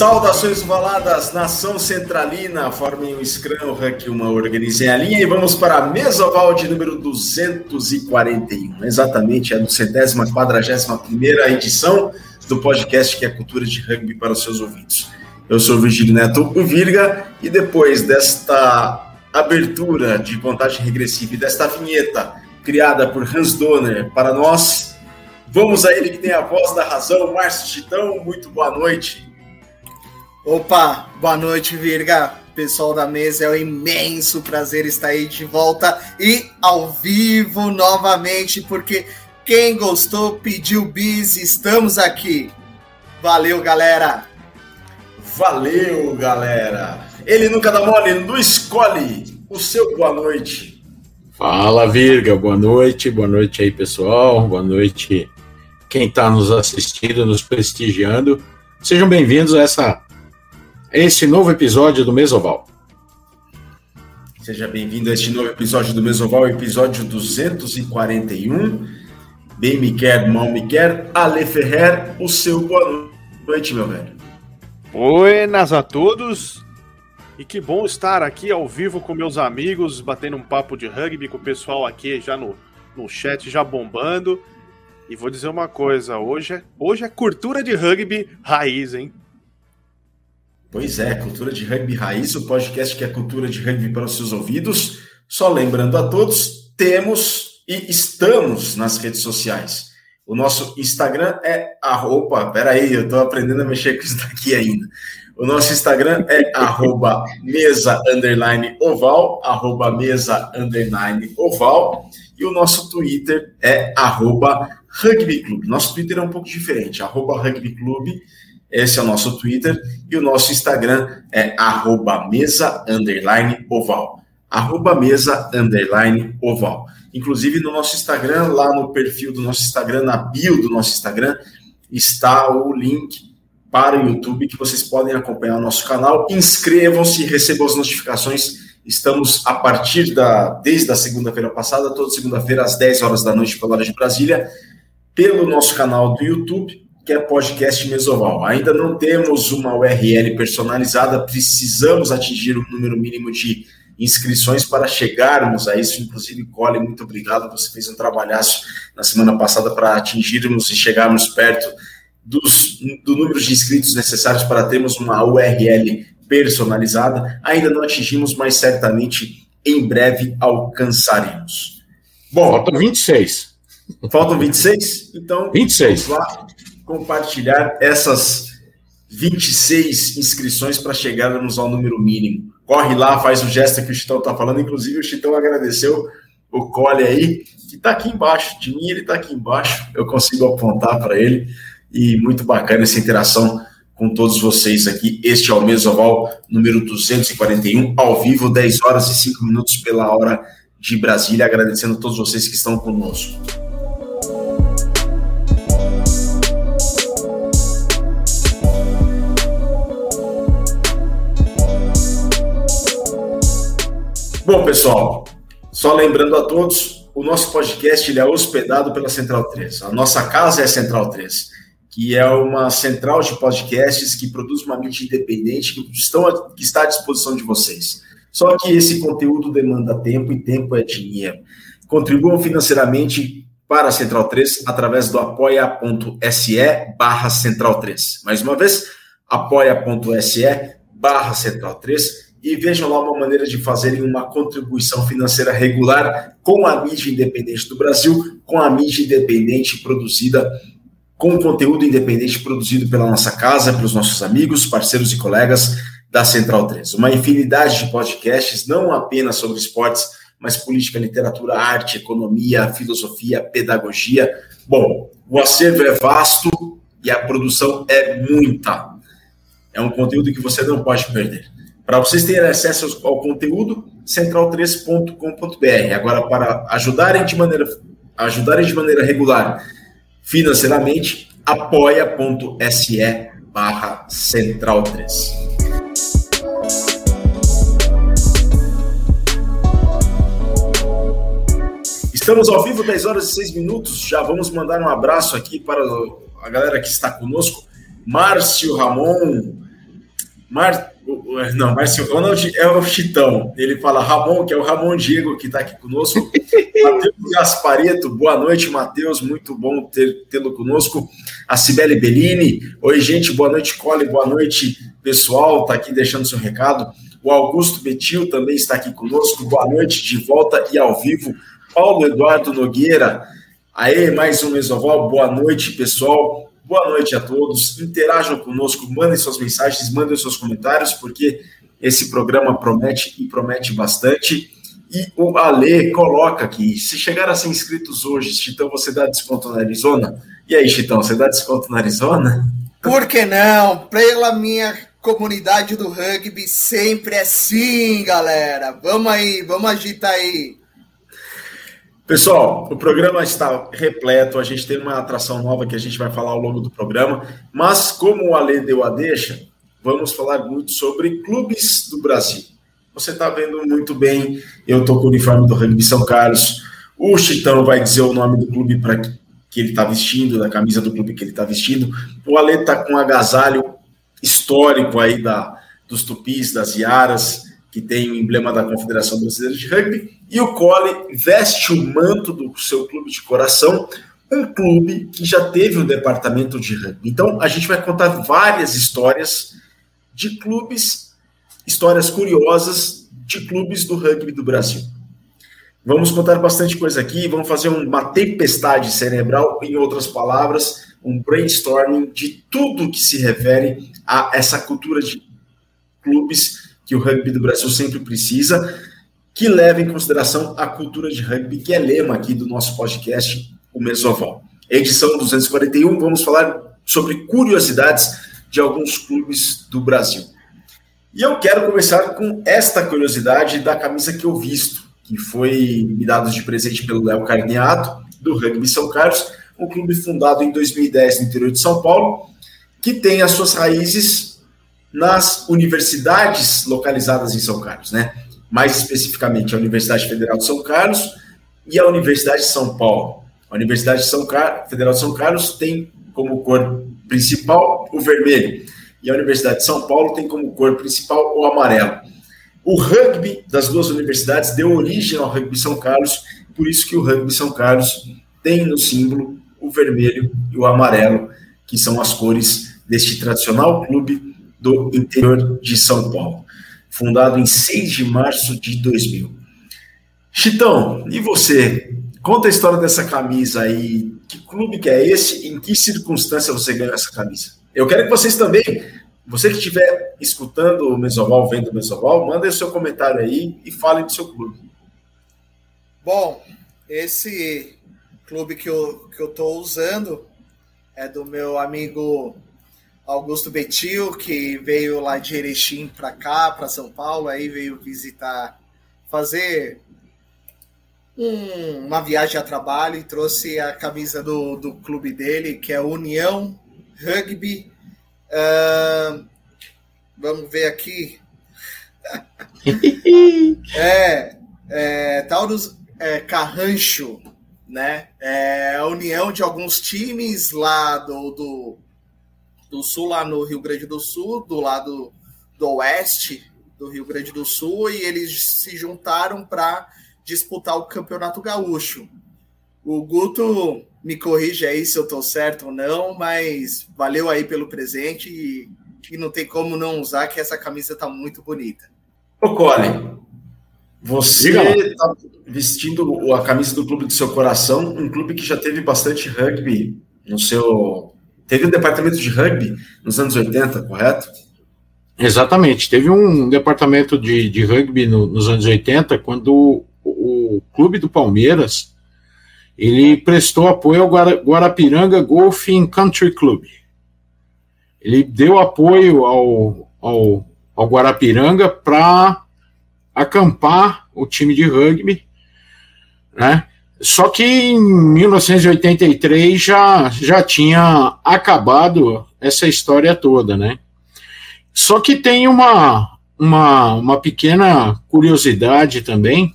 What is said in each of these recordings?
Saudações valadas, nação centralina, formem um Scrum, Rank, uma organizem a linha e vamos para a mesa oval de número 241. Exatamente, a do centésima, quadragésima primeira edição do podcast que é Cultura de Rugby para os seus ouvidos. Eu sou o Virgílio Neto Virga e depois desta abertura de contagem regressiva e desta vinheta criada por Hans Donner para nós, vamos a ele que tem a voz da razão, Márcio Chitão, muito boa noite. Opa, boa noite, Virga. Pessoal da mesa, é um imenso prazer estar aí de volta e ao vivo novamente, porque quem gostou pediu bis, estamos aqui. Valeu, galera. Valeu, galera. Ele nunca dá mole, não escolhe o seu boa noite. Fala, Virga, boa noite, boa noite aí, pessoal, boa noite quem está nos assistindo, nos prestigiando. Sejam bem-vindos a essa este novo episódio do Mesoval. Seja bem-vindo a este novo episódio do Mesoval, episódio 241. Bem me quer, mal me quer. Ale Ferrer, o seu boa noite, meu velho. Buenas a todos. E que bom estar aqui ao vivo com meus amigos, batendo um papo de rugby com o pessoal aqui já no, no chat, já bombando. E vou dizer uma coisa, hoje é, hoje é cultura de rugby raiz, hein? Pois é, Cultura de Rugby Raiz, o podcast que é cultura de rugby para os seus ouvidos. Só lembrando a todos, temos e estamos nas redes sociais. O nosso Instagram é arroba, peraí, eu estou aprendendo a mexer com isso daqui ainda. O nosso Instagram é arroba mesa underline oval, arroba mesa underline oval. E o nosso Twitter é arroba rugby. Nosso Twitter é um pouco diferente, arroba rugby. Esse é o nosso Twitter e o nosso Instagram é arroba mesa underline oval. Arroba mesa underline oval. Inclusive no nosso Instagram, lá no perfil do nosso Instagram, na bio do nosso Instagram, está o link para o YouTube que vocês podem acompanhar o nosso canal. Inscrevam-se, recebam as notificações. Estamos a partir da desde a segunda-feira passada, toda segunda-feira às 10 horas da noite pela hora de Brasília, pelo nosso canal do YouTube que é podcast Mesoval. Ainda não temos uma URL personalizada, precisamos atingir o um número mínimo de inscrições para chegarmos a isso. Inclusive, Cole, muito obrigado. Você fez um trabalhaço na semana passada para atingirmos e chegarmos perto dos, do número de inscritos necessários para termos uma URL personalizada. Ainda não atingimos, mas certamente em breve alcançaremos. Bom, faltam 26. Faltam 26? Então, 26. vamos lá compartilhar essas 26 inscrições para chegarmos ao número mínimo. Corre lá, faz o gesto que o Chitão está falando. Inclusive, o Chitão agradeceu o Cole aí, que está aqui embaixo. De mim, ele está aqui embaixo. Eu consigo apontar para ele. E muito bacana essa interação com todos vocês aqui. Este é o Mesoval número 241, ao vivo, 10 horas e 5 minutos pela hora de Brasília. Agradecendo a todos vocês que estão conosco. Bom, pessoal, só lembrando a todos, o nosso podcast ele é hospedado pela Central 3. A nossa casa é a Central 3, que é uma central de podcasts que produz uma mídia independente que, estão, que está à disposição de vocês. Só que esse conteúdo demanda tempo e tempo é dinheiro. Contribuam financeiramente para a Central 3 através do apoia.se barra Central 3. Mais uma vez, apoia.se barra Central 3 e vejam lá uma maneira de fazerem uma contribuição financeira regular com a mídia independente do Brasil, com a mídia independente produzida, com conteúdo independente produzido pela nossa casa, pelos nossos amigos, parceiros e colegas da Central 3. Uma infinidade de podcasts, não apenas sobre esportes, mas política, literatura, arte, economia, filosofia, pedagogia. Bom, o acervo é vasto e a produção é muita. É um conteúdo que você não pode perder. Para vocês terem acesso ao conteúdo, central3.com.br. Agora, para ajudarem de maneira, ajudarem de maneira regular financeiramente, apoia.se barra central3. Estamos ao vivo, 10 horas e 6 minutos. Já vamos mandar um abraço aqui para a galera que está conosco. Márcio Ramon, Mar... Não, Márcio Ronald é o Chitão. Ele fala Ramon, que é o Ramon Diego que está aqui conosco. Matheus Gaspareto, boa noite, Matheus. Muito bom tê-lo conosco. A Cibele Bellini. Oi, gente, boa noite, Cole. Boa noite, pessoal. Está aqui deixando seu recado. O Augusto Betil também está aqui conosco. Boa noite, de volta e ao vivo. Paulo Eduardo Nogueira. Aê, mais um Mesoval. Boa noite, pessoal. Boa noite a todos. Interajam conosco, mandem suas mensagens, mandem seus comentários, porque esse programa promete e promete bastante. E o Ale coloca aqui: se chegar a ser inscritos hoje, Chitão, você dá desconto na Arizona? E aí, Chitão, você dá desconto na Arizona? Por que não? Pela minha comunidade do rugby, sempre é sim, galera. Vamos aí, vamos agitar aí. Pessoal, o programa está repleto, a gente tem uma atração nova que a gente vai falar ao longo do programa, mas como o Ale deu a deixa, vamos falar muito sobre clubes do Brasil. Você está vendo muito bem, eu estou com o uniforme do Rugby São Carlos, o Chitão vai dizer o nome do clube para que ele está vestindo, da camisa do clube que ele está vestindo, o Ale está com um agasalho histórico aí da, dos tupis, das iaras, que tem o emblema da Confederação Brasileira de Rugby, e o Cole veste o manto do seu clube de coração, um clube que já teve o um departamento de rugby. Então, a gente vai contar várias histórias de clubes, histórias curiosas de clubes do rugby do Brasil. Vamos contar bastante coisa aqui, vamos fazer uma tempestade cerebral, em outras palavras, um brainstorming de tudo que se refere a essa cultura de clubes que o rugby do Brasil sempre precisa, que leva em consideração a cultura de rugby, que é lema aqui do nosso podcast, o Mesoval. Edição 241, vamos falar sobre curiosidades de alguns clubes do Brasil. E eu quero começar com esta curiosidade da camisa que eu visto, que foi me dada de presente pelo Léo Carneado, do Rugby São Carlos, um clube fundado em 2010 no interior de São Paulo, que tem as suas raízes nas universidades localizadas em São Carlos, né? Mais especificamente a Universidade Federal de São Carlos e a Universidade de São Paulo. A Universidade de São Car... Federal de São Carlos tem como cor principal o vermelho e a Universidade de São Paulo tem como cor principal o amarelo. O rugby das duas universidades deu origem ao rugby São Carlos, por isso que o rugby São Carlos tem no símbolo o vermelho e o amarelo, que são as cores deste tradicional clube do interior de São Paulo, fundado em 6 de março de 2000. Chitão, e você? Conta a história dessa camisa aí. Que clube que é esse? Em que circunstância você ganhou essa camisa? Eu quero que vocês também, você que estiver escutando o Mesoval, vendo o Mesoval, manda o seu comentário aí e fale do seu clube. Bom, esse clube que eu, que eu usando é do meu amigo Augusto Betil, que veio lá de Erechim para cá, para São Paulo, aí veio visitar, fazer um, uma viagem a trabalho e trouxe a camisa do, do clube dele, que é União Rugby. Uh, vamos ver aqui. é, é, Taurus é, Carrancho, né? É a união de alguns times lá do, do do Sul, lá no Rio Grande do Sul, do lado do oeste do Rio Grande do Sul, e eles se juntaram para disputar o Campeonato Gaúcho. O Guto me corrige aí se eu estou certo ou não, mas valeu aí pelo presente e, e não tem como não usar, que essa camisa está muito bonita. Ô, Colin, você está vestindo a camisa do clube do seu coração, um clube que já teve bastante rugby no seu Teve um departamento de rugby nos anos 80, correto? Exatamente. Teve um departamento de, de rugby no, nos anos 80, quando o, o, clube do Palmeiras ele prestou apoio ao Guarapiranga Golfing Country Club. Ele deu apoio ao, ao, ao Guarapiranga para acampar o time de rugby, né? Só que em 1983 já, já tinha acabado essa história toda, né? Só que tem uma, uma, uma pequena curiosidade também.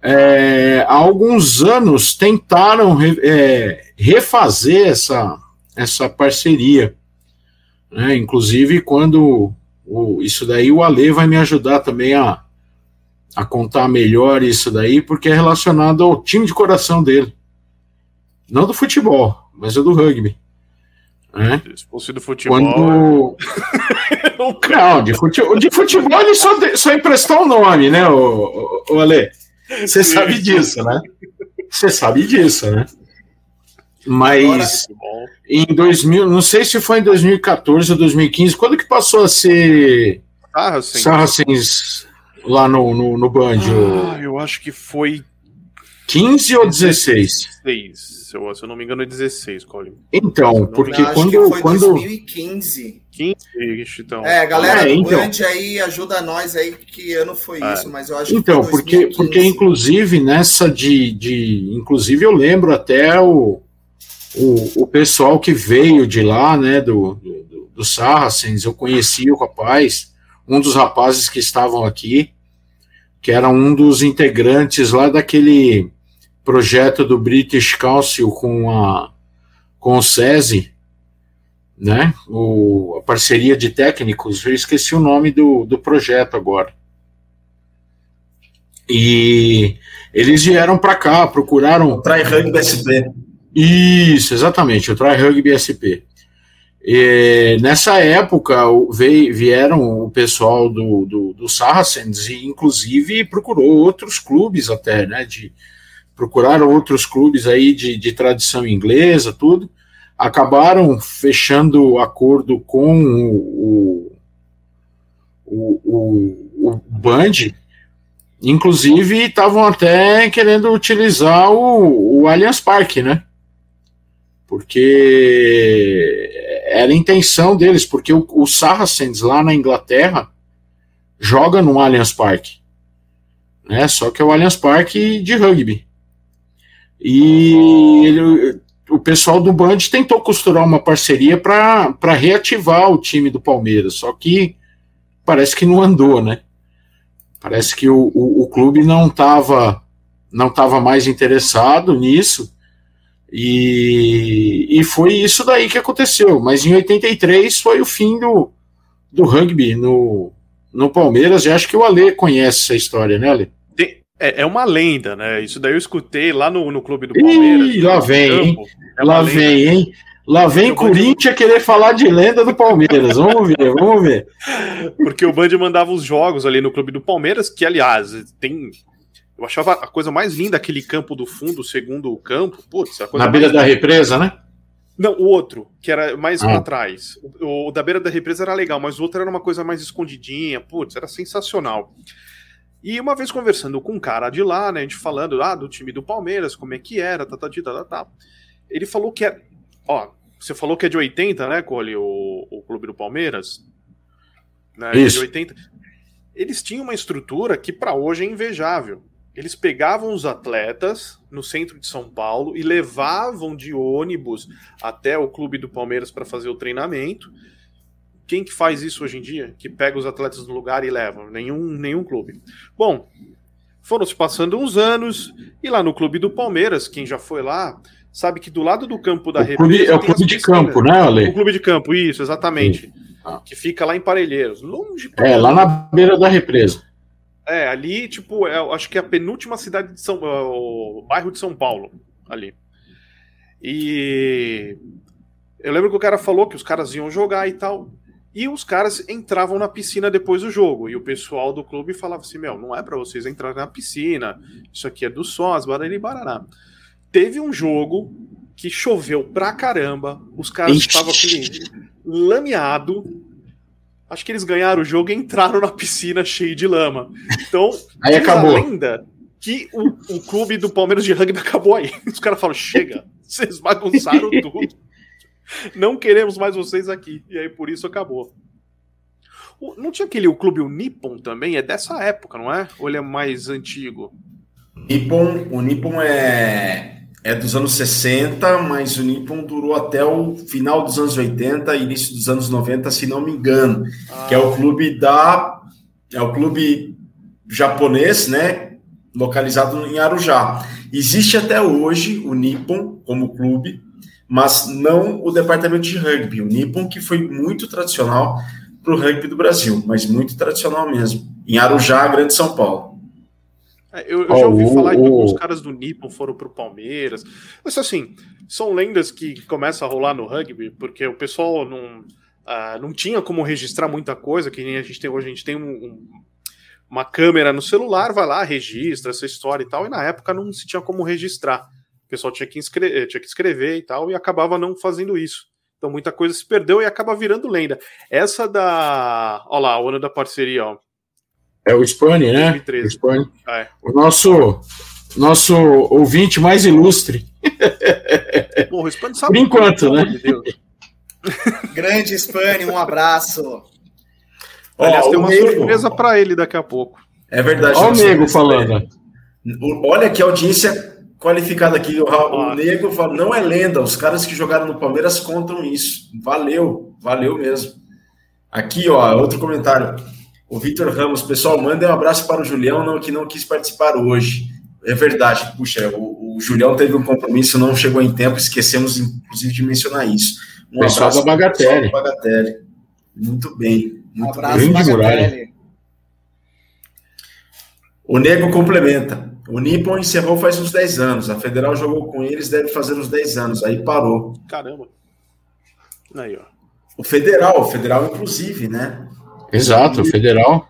É, há alguns anos tentaram é, refazer essa, essa parceria. Né? Inclusive, quando o, isso daí o Ale vai me ajudar também a, a contar melhor isso daí, porque é relacionado ao time de coração dele. Não do futebol, mas é do rugby. Né? Se fosse do futebol. Quando... Não, de futebol, de futebol ele só, só emprestou o nome, né, o, o, o Ale? Você sabe disso, né? Você sabe disso, né? Mas em 2000, não sei se foi em 2014 ou 2015, quando que passou a ser Saracens, Saracens lá no, no, no Band? Ah, eu acho que foi 15 ou 16? 16, se eu, se eu não me engano é 16, Colin. Então, porque quando... foi quando... 2015. 15, então. É, galera é, então. Band aí ajuda nós aí que ano foi é. isso, mas eu acho então, que foi porque porque inclusive nessa de, de inclusive eu lembro até o, o, o pessoal que veio de lá, né, do, do, do Saracens, eu conheci o rapaz, um dos rapazes que estavam aqui, que era um dos integrantes lá daquele projeto do British Council com a com o SESI, né? O, a parceria de técnicos, eu esqueci o nome do, do projeto agora. E eles vieram para cá, procuraram. Try Rugby SP. Isso, exatamente, o Try Rugby SP. E, nessa época veio, vieram o pessoal do, do, do Saracens e inclusive procurou outros clubes até, né? De, procuraram outros clubes aí de, de tradição inglesa, tudo acabaram fechando acordo com o, o, o, o Band, inclusive estavam até querendo utilizar o, o Allianz Parque, né? Porque era a intenção deles, porque o, o Saracens lá na Inglaterra joga no Allianz Parque, né? Só que é o Allianz Parque de rugby. E ele, o pessoal do Band tentou costurar uma parceria para reativar o time do Palmeiras, só que parece que não andou, né? Parece que o, o, o clube não estava não tava mais interessado nisso, e, e foi isso daí que aconteceu. Mas em 83 foi o fim do, do rugby no, no Palmeiras, e acho que o Ale conhece essa história, né, Ale? É, é uma lenda, né? Isso daí eu escutei lá no, no clube do Palmeiras. Ih, lá vem, hein? É lá vem, hein? Lá vem Corinthians querer falar de lenda do Palmeiras. Vamos ver, vamos ver. Porque o Band mandava os jogos ali no clube do Palmeiras, que, aliás, tem. Eu achava a coisa mais linda aquele campo do fundo, segundo campo. Putz, a coisa Na beira da represa, né? Não, o outro, que era mais ah. pra trás. O, o, da beira da represa era legal, mas o outro era uma coisa mais escondidinha. Putz, era sensacional. E uma vez conversando com um cara de lá, né, a gente falando ah, do time do Palmeiras, como é que era, tá, tá, tá, tá, tá. Ele falou que é. Ó, você falou que é de 80, né, Cole, o, o clube do Palmeiras? Né, Isso. De 80. Eles tinham uma estrutura que para hoje é invejável. Eles pegavam os atletas no centro de São Paulo e levavam de ônibus até o clube do Palmeiras para fazer o treinamento quem que faz isso hoje em dia? Que pega os atletas no lugar e leva? Nenhum, nenhum clube. Bom, foram se passando uns anos e lá no clube do Palmeiras, quem já foi lá, sabe que do lado do campo da o clube, É o clube de campo, né, Ale? O clube de campo, isso, exatamente. Ah. Que fica lá em Parelheiros, longe. É, lá na beira da represa. É, ali, tipo, é, acho que é a penúltima cidade de São é, o bairro de São Paulo, ali. E eu lembro que o cara falou que os caras iam jogar e tal. E os caras entravam na piscina depois do jogo. E o pessoal do clube falava assim: Meu, não é para vocês entrar na piscina. Isso aqui é do sós, barari baraná. Teve um jogo que choveu pra caramba. Os caras estavam lameado. Acho que eles ganharam o jogo e entraram na piscina cheio de lama. Então, aí acabou. lenda que o, o clube do Palmeiras de rugby acabou aí. Os caras falam: chega, vocês bagunçaram tudo. Não queremos mais vocês aqui. E aí por isso acabou. O, não tinha aquele o clube o Nippon também? É dessa época, não é? Ou ele é mais antigo? Nippon, o Nippon é, é dos anos 60, mas o Nippon durou até o final dos anos 80, início dos anos 90, se não me engano. Ah. Que é o clube da. É o clube japonês, né? Localizado em Arujá. Existe até hoje o Nippon como clube, mas não o departamento de rugby. O Nippon, que foi muito tradicional para o rugby do Brasil, mas muito tradicional mesmo. Em Arujá, Grande São Paulo. É, eu, eu, já ouvi oh, falar oh, que alguns caras do Nippon foram pro Palmeiras. Mas assim, são lendas que começam a rolar no rugby, porque o pessoal não, uh, não tinha como registrar muita coisa, que nem a gente tem hoje. A gente tem um, um, uma câmera no celular, vai lá, registra essa história e tal, e na época não se tinha como registrar. O pessoal tinha que, escrever, tinha que escrever e tal, e acabava não fazendo isso. Então muita coisa se perdeu e acaba virando lenda. Essa da. Olha lá, o ano da parceria, ó. É o Spani, né? 2013. O, Spani. Ah, é. o nosso, nosso ouvinte mais ilustre. Porra, o Spani sabe Por enquanto, né? De Grande Spani, um abraço. Aliás, tem uma Nego. surpresa para ele daqui a pouco. É verdade. Olha o Nego falando. Olha que audiência qualificada aqui. O, o Nego fala, não é lenda, os caras que jogaram no Palmeiras contam isso. Valeu, valeu mesmo. Aqui, ó, outro comentário. O Vitor Ramos, pessoal, manda um abraço para o Julião, não, que não quis participar hoje. É verdade, puxa, o, o Julião teve um compromisso, não chegou em tempo, esquecemos inclusive de mencionar isso. Um pessoal abraço da Bagatelle. Bagatelle. Muito bem. Muito um abraço, Bagatelle. O Nego complementa. O Nippon encerrou faz uns 10 anos. A Federal jogou com eles, deve fazer uns 10 anos. Aí parou. Caramba. Aí, ó. O Federal, o Federal, inclusive, né? Exato, federal.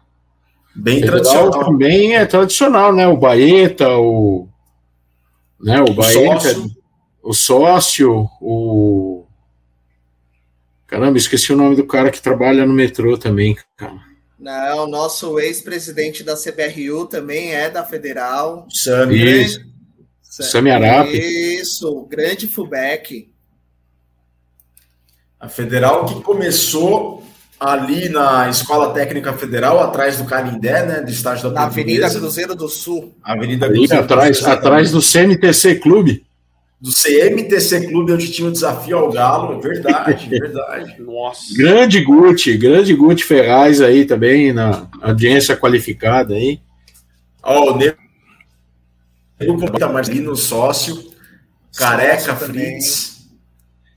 Bem federal tradicional. Também é tradicional, né? O Baeta, o. Né, o, o Baeta, sócio. o sócio, o. Caramba, esqueci o nome do cara que trabalha no metrô também, cara. Não, o nosso ex-presidente da CBRU também é da Federal. Sami. Isso. Sami Arap. Isso, grande fullback. A Federal que começou ali na Escola Técnica Federal, atrás do Canindé, né, do estádio da Na Avenida Cruzeiro do Sul. Avenida Cruzeiro atrás, do Sul, atrás do CMTC Clube. Do CMTC Clube, onde tinha o desafio ao Galo, é verdade, verdade. Nossa. Grande Guti, grande Guti Ferraz aí também, na audiência qualificada aí. Ó, oh, o Nego Marlino, sócio, Careca Fritz.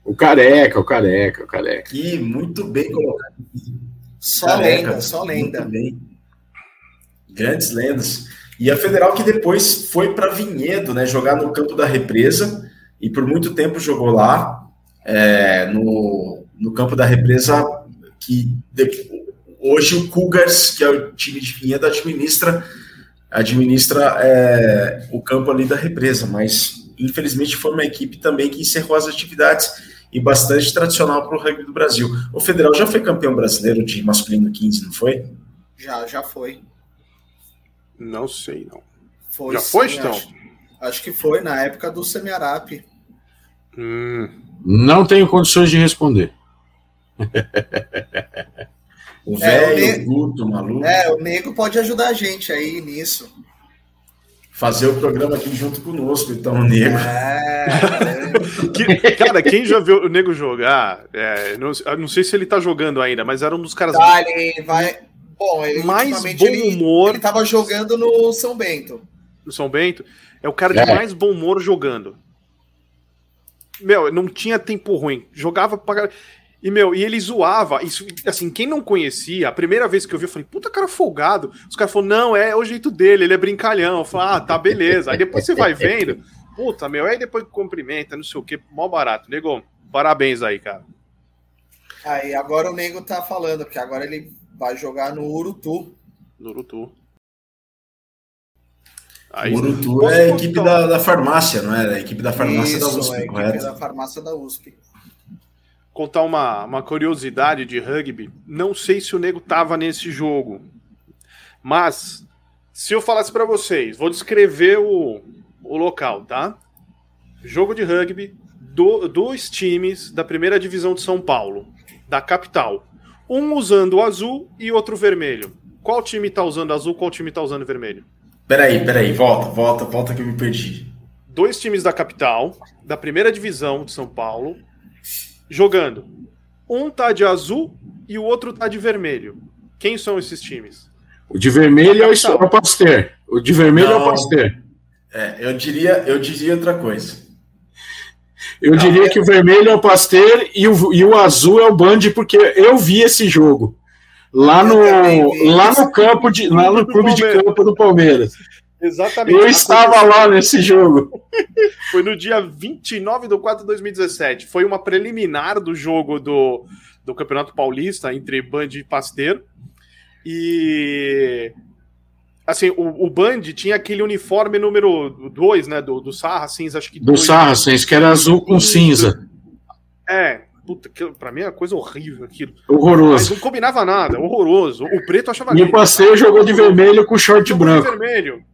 O careca, o careca, o careca. Que muito bem colocado. Só careca, lenda, só lenda. Bem. Grandes lendas. E a Federal que depois foi para Vinhedo, né? Jogar no campo da represa e por muito tempo jogou lá, é, no, no campo da represa, que de, hoje o Cougars, que é o time de Vinhedo, administra administra é, o campo ali da represa, mas infelizmente foi uma equipe também que encerrou as atividades e bastante tradicional para o rugby do Brasil. O Federal já foi campeão brasileiro de masculino 15, não foi? Já, já foi. Não sei, não. Foi, já sim, foi, então? Acho, acho, que foi, na época do Semiarap. Hum. Não tenho condições de responder. o velho, é, o, o maluco. É, o nego pode ajudar a gente aí nisso fazer o programa aqui junto conosco, então, o Nego. É, que, cara, quem já viu o Nego jogar, é, não, não, sei se ele tá jogando ainda, mas era um dos caras. Tá, ele vai. Bom, ele, mais bom humor. Ele, ele tava jogando no São Bento. No São Bento? É o cara de é. mais bom humor jogando. Meu, não tinha tempo ruim. Jogava pra. E, meu, e ele zoava. Isso, assim, quem não conhecia, a primeira vez que eu vi, eu falei, puta cara folgado. Os caras falaram, não, é o jeito dele, ele é brincalhão. Eu falei, ah, tá, beleza. Aí depois você vai vendo, puta, meu, aí depois cumprimenta, não sei o que, mó barato. Nego, parabéns aí, cara. Aí agora o Nego tá falando, que agora ele vai jogar no Urutu. No Urutu. Aí, o Urutu é a equipe da, da farmácia, não é? A equipe da farmácia Isso, da USP, é correto? da farmácia da USP contar uma, uma curiosidade de rugby. Não sei se o nego tava nesse jogo, mas se eu falasse para vocês, vou descrever o, o local, tá? Jogo de rugby, do, dois times da primeira divisão de São Paulo, da capital. Um usando o azul e outro vermelho. Qual time tá usando azul, qual time tá usando vermelho? Peraí, peraí, volta, volta, volta que eu me perdi. Dois times da capital, da primeira divisão de São Paulo, jogando. Um tá de azul e o outro tá de vermelho. Quem são esses times? O de vermelho é o, o Pasteur. O de vermelho Não. é o Pasteur. É, eu diria, eu diria outra coisa. Eu Não, diria é... que o vermelho é o Pasteur e o, e o azul é o Band, porque eu vi esse jogo. Lá no, lá no campo de, lá no clube de campo do Palmeiras. Exatamente. Eu estava lá nesse jogo. Foi no dia 29 de 4 de 2017. Foi uma preliminar do jogo do, do Campeonato Paulista entre Band e Pasteiro. E. Assim, o, o Band tinha aquele uniforme número 2, né? Do, do Saracens, acho que. Do Saracens, que era azul com cinza. É, puta, pra mim é coisa horrível aquilo. Horroroso. Mas não combinava nada, horroroso. O preto achava E o passeio jogou de vermelho com short branco. vermelho.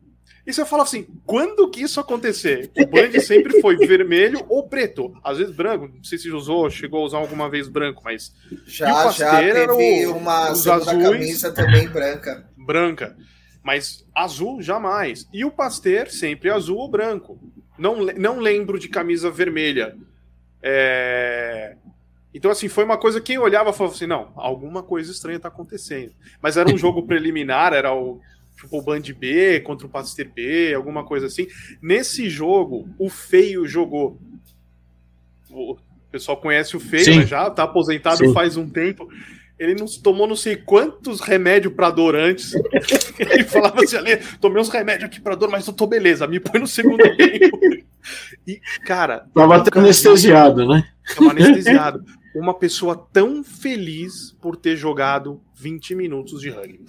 E você fala assim, quando que isso acontecer? O Band sempre foi vermelho ou preto. Às vezes branco, não sei se usou, chegou a usar alguma vez branco, mas. Já, já teve o, uma segunda azuis, camisa também branca. Branca. Mas azul, jamais. E o Pasteur sempre azul ou branco. Não, não lembro de camisa vermelha. É... Então, assim, foi uma coisa que eu olhava e falava assim: não, alguma coisa estranha está acontecendo. Mas era um jogo preliminar, era o tipo o Band B contra o Pasteur B, alguma coisa assim. Nesse jogo, o Feio jogou. O pessoal conhece o Feio, né, já tá aposentado Sim. faz um tempo. Ele não tomou não sei quantos remédios para dor antes. Ele falava assim: ali, tomei uns remédios aqui para dor, mas eu tô beleza, me põe no segundo tempo. E, cara. Tava até anestesiado, né? Tava anestesiado. Uma pessoa tão feliz por ter jogado 20 minutos de rugby.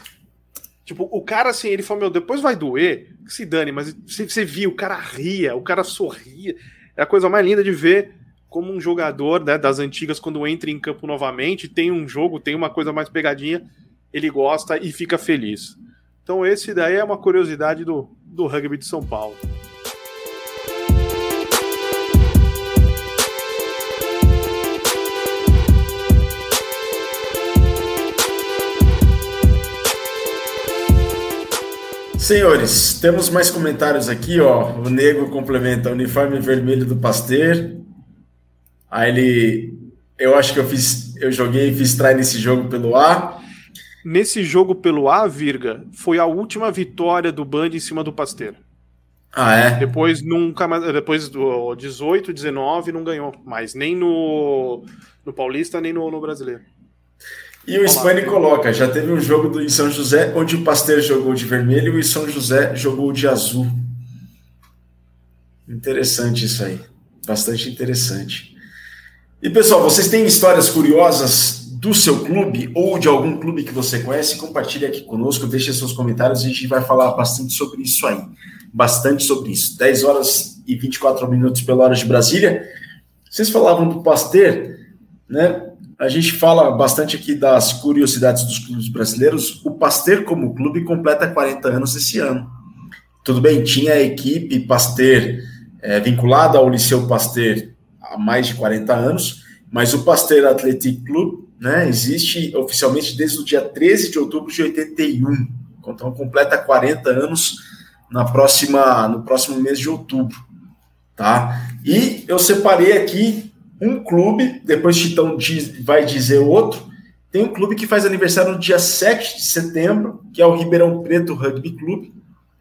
Tipo, o cara assim, ele falou: Meu, depois vai doer, se dane, mas você, você viu, o cara ria, o cara sorria. É a coisa mais linda de ver como um jogador né, das antigas, quando entra em campo novamente, tem um jogo, tem uma coisa mais pegadinha, ele gosta e fica feliz. Então, esse daí é uma curiosidade do, do rugby de São Paulo. Senhores, temos mais comentários aqui, ó. O Nego complementa uniforme vermelho do Pasteur. Aí ele. Eu acho que eu fiz. Eu joguei e fiz try nesse jogo pelo A. Nesse jogo pelo A, Virga, foi a última vitória do Band em cima do Pasteiro. Ah, é? Depois nunca mais. Depois do 18, 19, não ganhou mais. Nem no, no Paulista, nem no, no brasileiro. E o Spani coloca: já teve um jogo do, em São José onde o Pasteiro jogou de vermelho e o São José jogou de azul. Interessante isso aí. Bastante interessante. E pessoal, vocês têm histórias curiosas do seu clube ou de algum clube que você conhece? Compartilhe aqui conosco, deixe seus comentários, a gente vai falar bastante sobre isso aí. Bastante sobre isso. 10 horas e 24 minutos pela hora de Brasília. Vocês falavam do Pasteur, né? A gente fala bastante aqui das curiosidades dos clubes brasileiros. O Pasteur, como clube, completa 40 anos esse ano. Tudo bem, tinha a equipe Pasteur é, vinculada ao Liceu Pasteur há mais de 40 anos, mas o Pasteur Athletic Club né, existe oficialmente desde o dia 13 de outubro de 81. Então completa 40 anos na próxima, no próximo mês de outubro. Tá? E eu separei aqui um clube, depois Chitão vai dizer outro. Tem um clube que faz aniversário no dia 7 de setembro, que é o Ribeirão Preto Rugby Clube,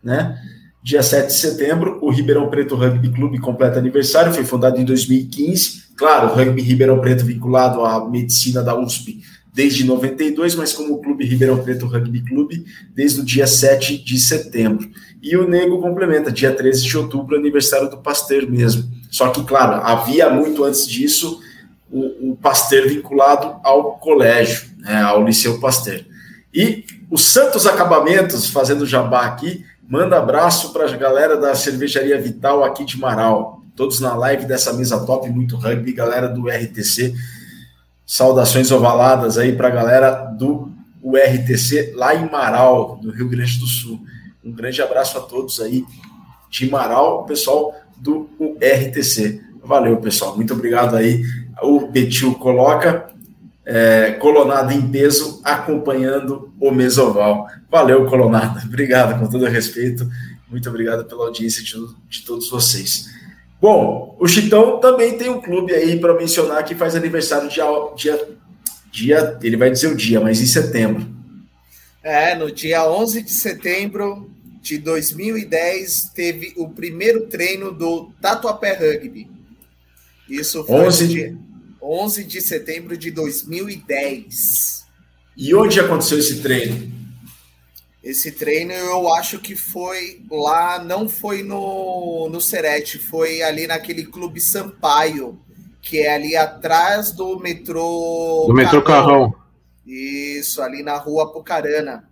né? Dia 7 de setembro, o Ribeirão Preto Rugby Clube completa aniversário, foi fundado em 2015. Claro, o Rugby Ribeirão Preto vinculado à medicina da USP desde 92, mas como Clube Ribeirão Preto Rugby Clube desde o dia 7 de setembro. E o Nego complementa, dia 13 de outubro, aniversário do Pasteur mesmo. Só que, claro, havia muito antes disso o, o Pasteur vinculado ao colégio, né, ao Liceu Pasteur. E o Santos Acabamentos, fazendo jabá aqui, Manda abraço para a galera da Cervejaria Vital aqui de Marau. Todos na live dessa mesa top, muito rugby, galera do RTC. Saudações ovaladas aí para a galera do RTC lá em Marau, no Rio Grande do Sul. Um grande abraço a todos aí de Marau, pessoal do RTC. Valeu, pessoal. Muito obrigado aí. O Betil coloca é, Colonado em peso acompanhando o Mesoval. Valeu, Colonado. Obrigado, com todo respeito. Muito obrigado pela audiência de, de todos vocês. Bom, o Chitão também tem um clube aí para mencionar que faz aniversário dia, dia, dia, ele vai dizer o dia, mas em setembro. É, no dia 11 de setembro de 2010 teve o primeiro treino do Tatuapé Rugby. Isso foi 11 de... 11 de setembro de 2010. E onde aconteceu esse treino? Esse treino eu acho que foi lá, não foi no, no Serete, foi ali naquele Clube Sampaio, que é ali atrás do metrô. Do metrô Carrão. Isso, ali na rua Apucarana.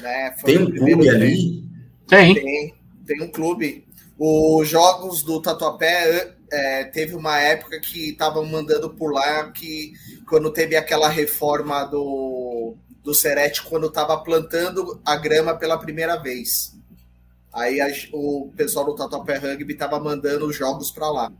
Né? Tem um clube ali? Tem. tem. Tem um clube. Os jogos do Tatuapé é, teve uma época que estavam mandando por lá que quando teve aquela reforma do, do Serete, quando estava plantando a grama pela primeira vez. Aí a, o pessoal do Tatuapé Rugby estava mandando os jogos para lá.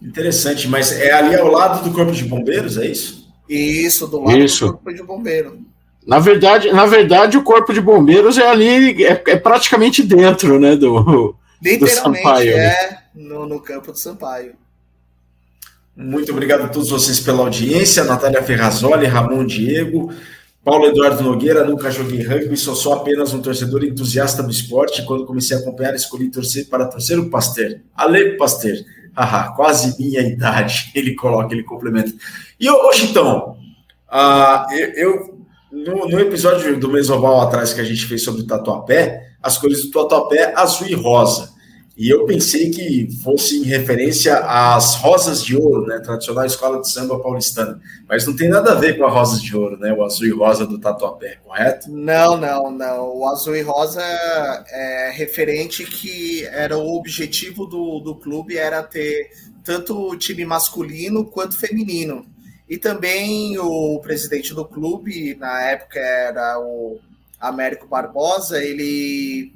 Interessante, mas é ali ao lado do Corpo de Bombeiros, é isso? Isso, do lado isso. do Corpo de Bombeiros. Na verdade, na verdade, o Corpo de Bombeiros é ali, é, é praticamente dentro, né, do, Literalmente, do Sampaio, é no, no campo do Sampaio. Muito obrigado a todos vocês pela audiência. Natália Ferrazoli, Ramon Diego, Paulo Eduardo Nogueira. Nunca joguei rugby, sou só apenas um torcedor entusiasta do esporte. Quando comecei a acompanhar, escolhi torcer para torcer o Pasteur. Ale Pasteur. Haha, quase minha idade. Ele coloca, ele complementa. E hoje, então, uh, eu, no, no, episódio do Mesoval atrás que a gente fez sobre o Tatuapé, as cores do Tatuapé azul e rosa. E eu pensei que fosse em referência às rosas de ouro, né? Tradicional escola de samba paulistana. Mas não tem nada a ver com a rosas de ouro, né? O azul e rosa do Tatuapé, correto? Não, não, não. O azul e rosa é referente que era o objetivo do, do clube era ter tanto o time masculino quanto feminino. E também o presidente do clube, na época era o Américo Barbosa, ele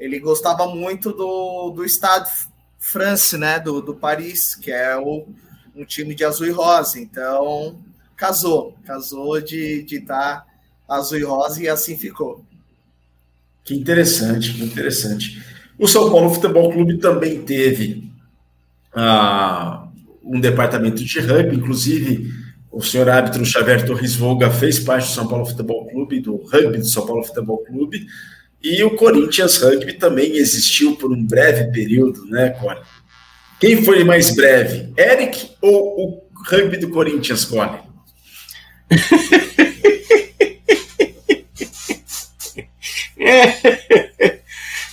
ele gostava muito do, do Stade France, né, do, do Paris, que é o, um time de azul e rosa. Então, casou, casou de estar tá azul e rosa e assim ficou. Que interessante, que interessante. O São Paulo Futebol Clube também teve ah, um departamento de rugby, inclusive o senhor árbitro Xavier Torres Volga fez parte do São Paulo Futebol Clube, do rugby do São Paulo Futebol Clube. E o Corinthians Rugby também existiu por um breve período, né, Cole? Quem foi mais breve, Eric ou o rugby do Corinthians, Cole?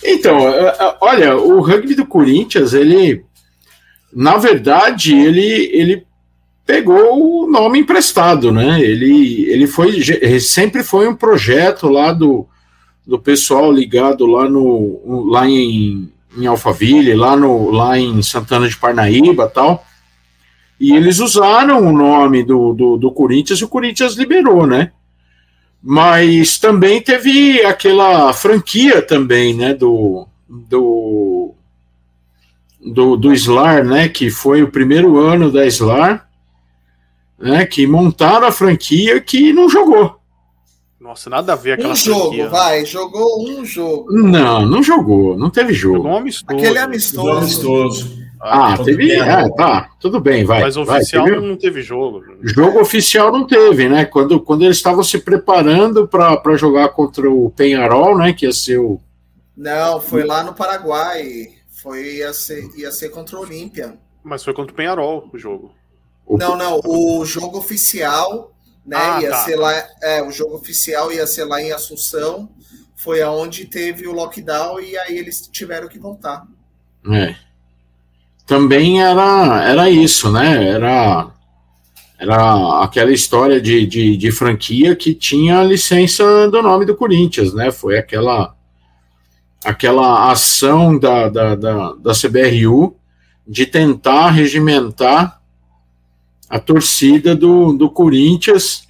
Então, olha, o rugby do Corinthians, ele, na verdade, ele, ele pegou o nome emprestado, né? Ele, ele foi, sempre foi um projeto lá do, do pessoal ligado lá no lá em, em Alphaville, lá no lá em Santana de Parnaíba, tal. E eles usaram o nome do, do, do Corinthians e o Corinthians liberou, né? Mas também teve aquela franquia também, né, do do do, do Slar, né, que foi o primeiro ano da Slar, né, que montaram a franquia que não jogou. Nossa, nada a ver aquela Um jogo, franquia. vai, jogou um jogo. Não, não jogou, não teve jogo. Jogou um amistoso. Aquele amistoso. amistoso. Ah, ah teve. É, tá, tudo bem, vai. Mas oficial vai, não teve jogo. Jogo oficial não teve, né? Quando, quando eles estavam se preparando para jogar contra o Penharol, né? Que ia ser o. Não, foi lá no Paraguai. Foi, ia, ser, ia ser contra o Olímpia. Mas foi contra o Penharol o jogo. Não, não. O jogo oficial né? Ah, ia tá. ser lá, é, o jogo oficial ia ser lá em Assunção, foi aonde teve o lockdown e aí eles tiveram que voltar. É. Também era, era isso, né? Era, era aquela história de, de, de franquia que tinha licença do nome do Corinthians, né? Foi aquela aquela ação da, da, da, da CBRU de tentar regimentar a torcida do, do Corinthians.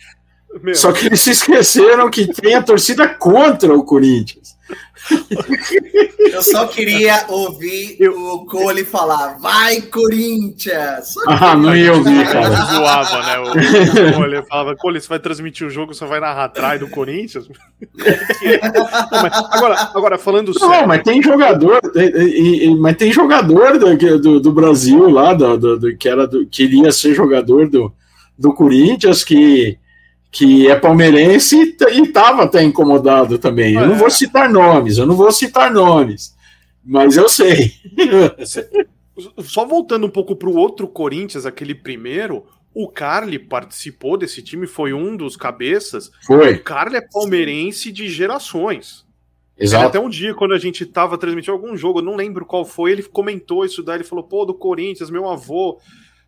Meu. Só que eles se esqueceram que tem a torcida contra o Corinthians. Eu só queria ouvir o Cole falar, vai Corinthians! Ah, não ia ouvir, cara. Zoava, né? O Cole falava, Cole, você vai transmitir o jogo, você vai narrar atrás do Corinthians? não, mas agora, agora, falando não, sério... Não, mas tem jogador, mas tem jogador do, do, do Brasil lá, do, do, que, era do, queria ser jogador do, do Corinthians, que que é palmeirense e estava até incomodado também. Eu não vou citar nomes, eu não vou citar nomes, mas eu sei. Só voltando um pouco para o outro Corinthians, aquele primeiro, O Carly participou desse time, foi um dos cabeças. Foi. O Carly é palmeirense de gerações. Exato. Até um dia, quando a gente tava transmitindo algum jogo, eu não lembro qual foi, ele comentou isso daí, ele falou, pô, do Corinthians, meu avô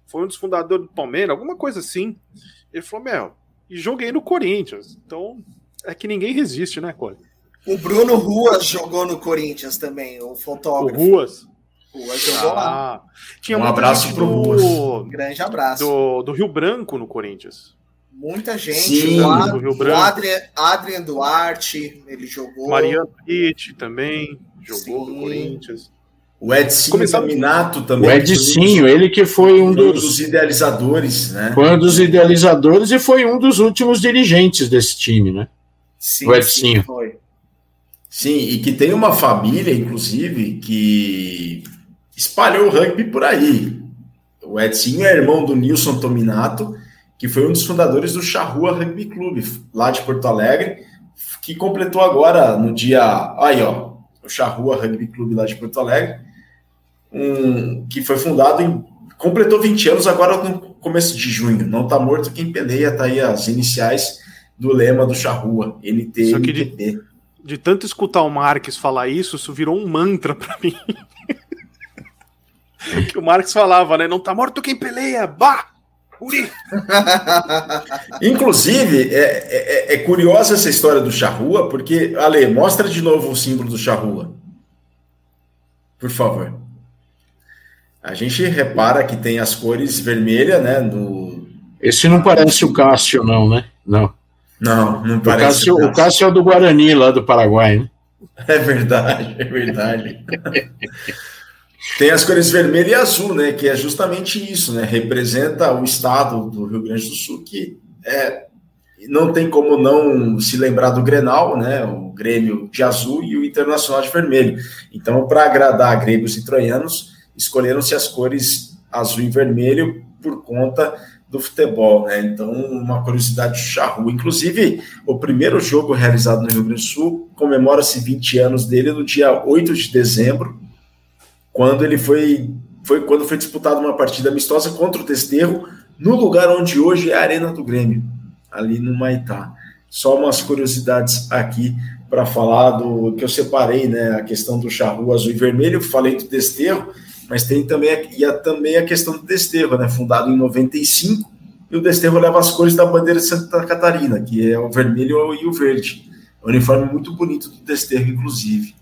foi um dos fundadores do Palmeiras, alguma coisa assim. Ele falou, meu, e joguei no Corinthians. Então, é que ninguém resiste, né, Cole? O Bruno Ruas jogou no Corinthians também, o O fotógrafo. Ruas. Ruas jogou lá. Ah, tinha Um abraço pro do, Ruas. Grande abraço. do, do Rio Branco no Corinthians. Muita gente. Sim, o, Ad- do Rio o Branco. Adrian, Adrian Duarte, ele jogou. Mariano Pitt também jogou Sim. no Corinthians. O Edson Começamos- Minato O também. Edicinho, ele que foi um foi um dos, dos idealizadores, né? foi um dos idealizadores e foi um dos últimos dirigentes desse time, né? Sim, o Edsinho. sim, foi. Sim, e que tem uma família, inclusive, que espalhou o rugby por aí. O Edsinho é irmão do Nilson Tominato, que foi um dos fundadores do Charrua Rugby Clube, lá de Porto Alegre, que completou agora no dia. Aí, ó, o Charrua Rugby Clube lá de Porto Alegre, um, que foi fundado em. completou 20 anos agora no começo de junho. Não tá morto quem peleia, tá aí as iniciais do lema do Charrua, Só que de-. De tanto escutar o Marques falar isso, isso virou um mantra pra mim. que o Marques falava, né? Não tá morto quem peleia! Bah! Uri! Inclusive, é, é, é curiosa essa história do charrua, porque, Ale, mostra de novo o símbolo do charrua. Por favor. A gente repara que tem as cores vermelha, né? No... Esse não parece o Cássio, não, né? Não. Não, não O parece. Cássio, o Cássio é o do Guarani, lá do Paraguai, né? É verdade, é verdade. Tem as cores vermelho e azul, né? Que é justamente isso, né? Representa o estado do Rio Grande do Sul, que é, não tem como não se lembrar do Grenal, né? O Grêmio de azul e o Internacional de vermelho. Então, para agradar gregos e troianos, escolheram-se as cores azul e vermelho por conta do futebol, né? Então, uma curiosidade do charru. Inclusive, o primeiro jogo realizado no Rio Grande do Sul comemora-se 20 anos dele no dia 8 de dezembro, quando ele foi, foi quando foi disputada uma partida amistosa contra o Desterro, no lugar onde hoje é a Arena do Grêmio, ali no Maitá. Só umas curiosidades aqui para falar do que eu separei, né? A questão do charru azul e vermelho, falei do Desterro, mas tem também, a- e a, também a questão do Desterro, né? Fundado em 95, e o Desterro leva as cores da bandeira de Santa Catarina, que é o vermelho e o verde. É um uniforme muito bonito do Desterro, inclusive.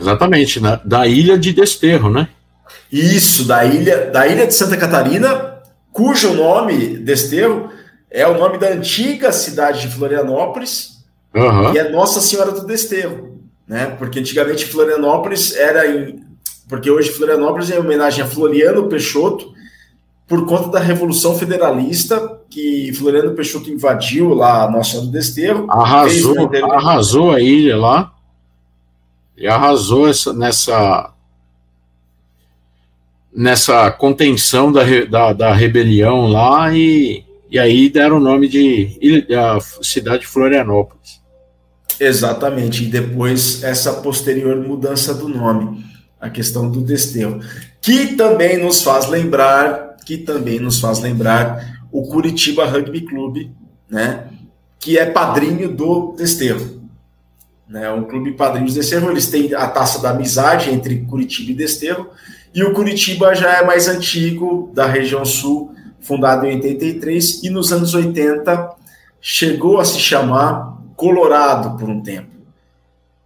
Exatamente, na- da ilha de Desterro, né? Isso, da ilha, da ilha de Santa Catarina, cujo nome, Desterro, é o nome da antiga cidade de Florianópolis, Aham. e é Nossa Senhora do Desterro, né? Porque antigamente Florianópolis era em. Porque hoje Florianópolis é em homenagem a Floriano Peixoto, por conta da Revolução Federalista, que Floriano Peixoto invadiu lá a Nossa Senhora do Desterro. Arrasou, Fez, arrasou a ilha lá. E arrasou essa, nessa nessa contenção da, da, da rebelião lá e, e aí deram o nome de ilha, a cidade de Florianópolis. Exatamente, e depois essa posterior mudança do nome, a questão do desterro, que também nos faz lembrar, que também nos faz lembrar o Curitiba Rugby Clube, né, que é padrinho do desterro. Né, um clube padrinho do desterro, eles têm a taça da amizade entre Curitiba e Desterro, e o Curitiba já é mais antigo, da região sul, fundado em 83, e nos anos 80 chegou a se chamar Colorado por um tempo.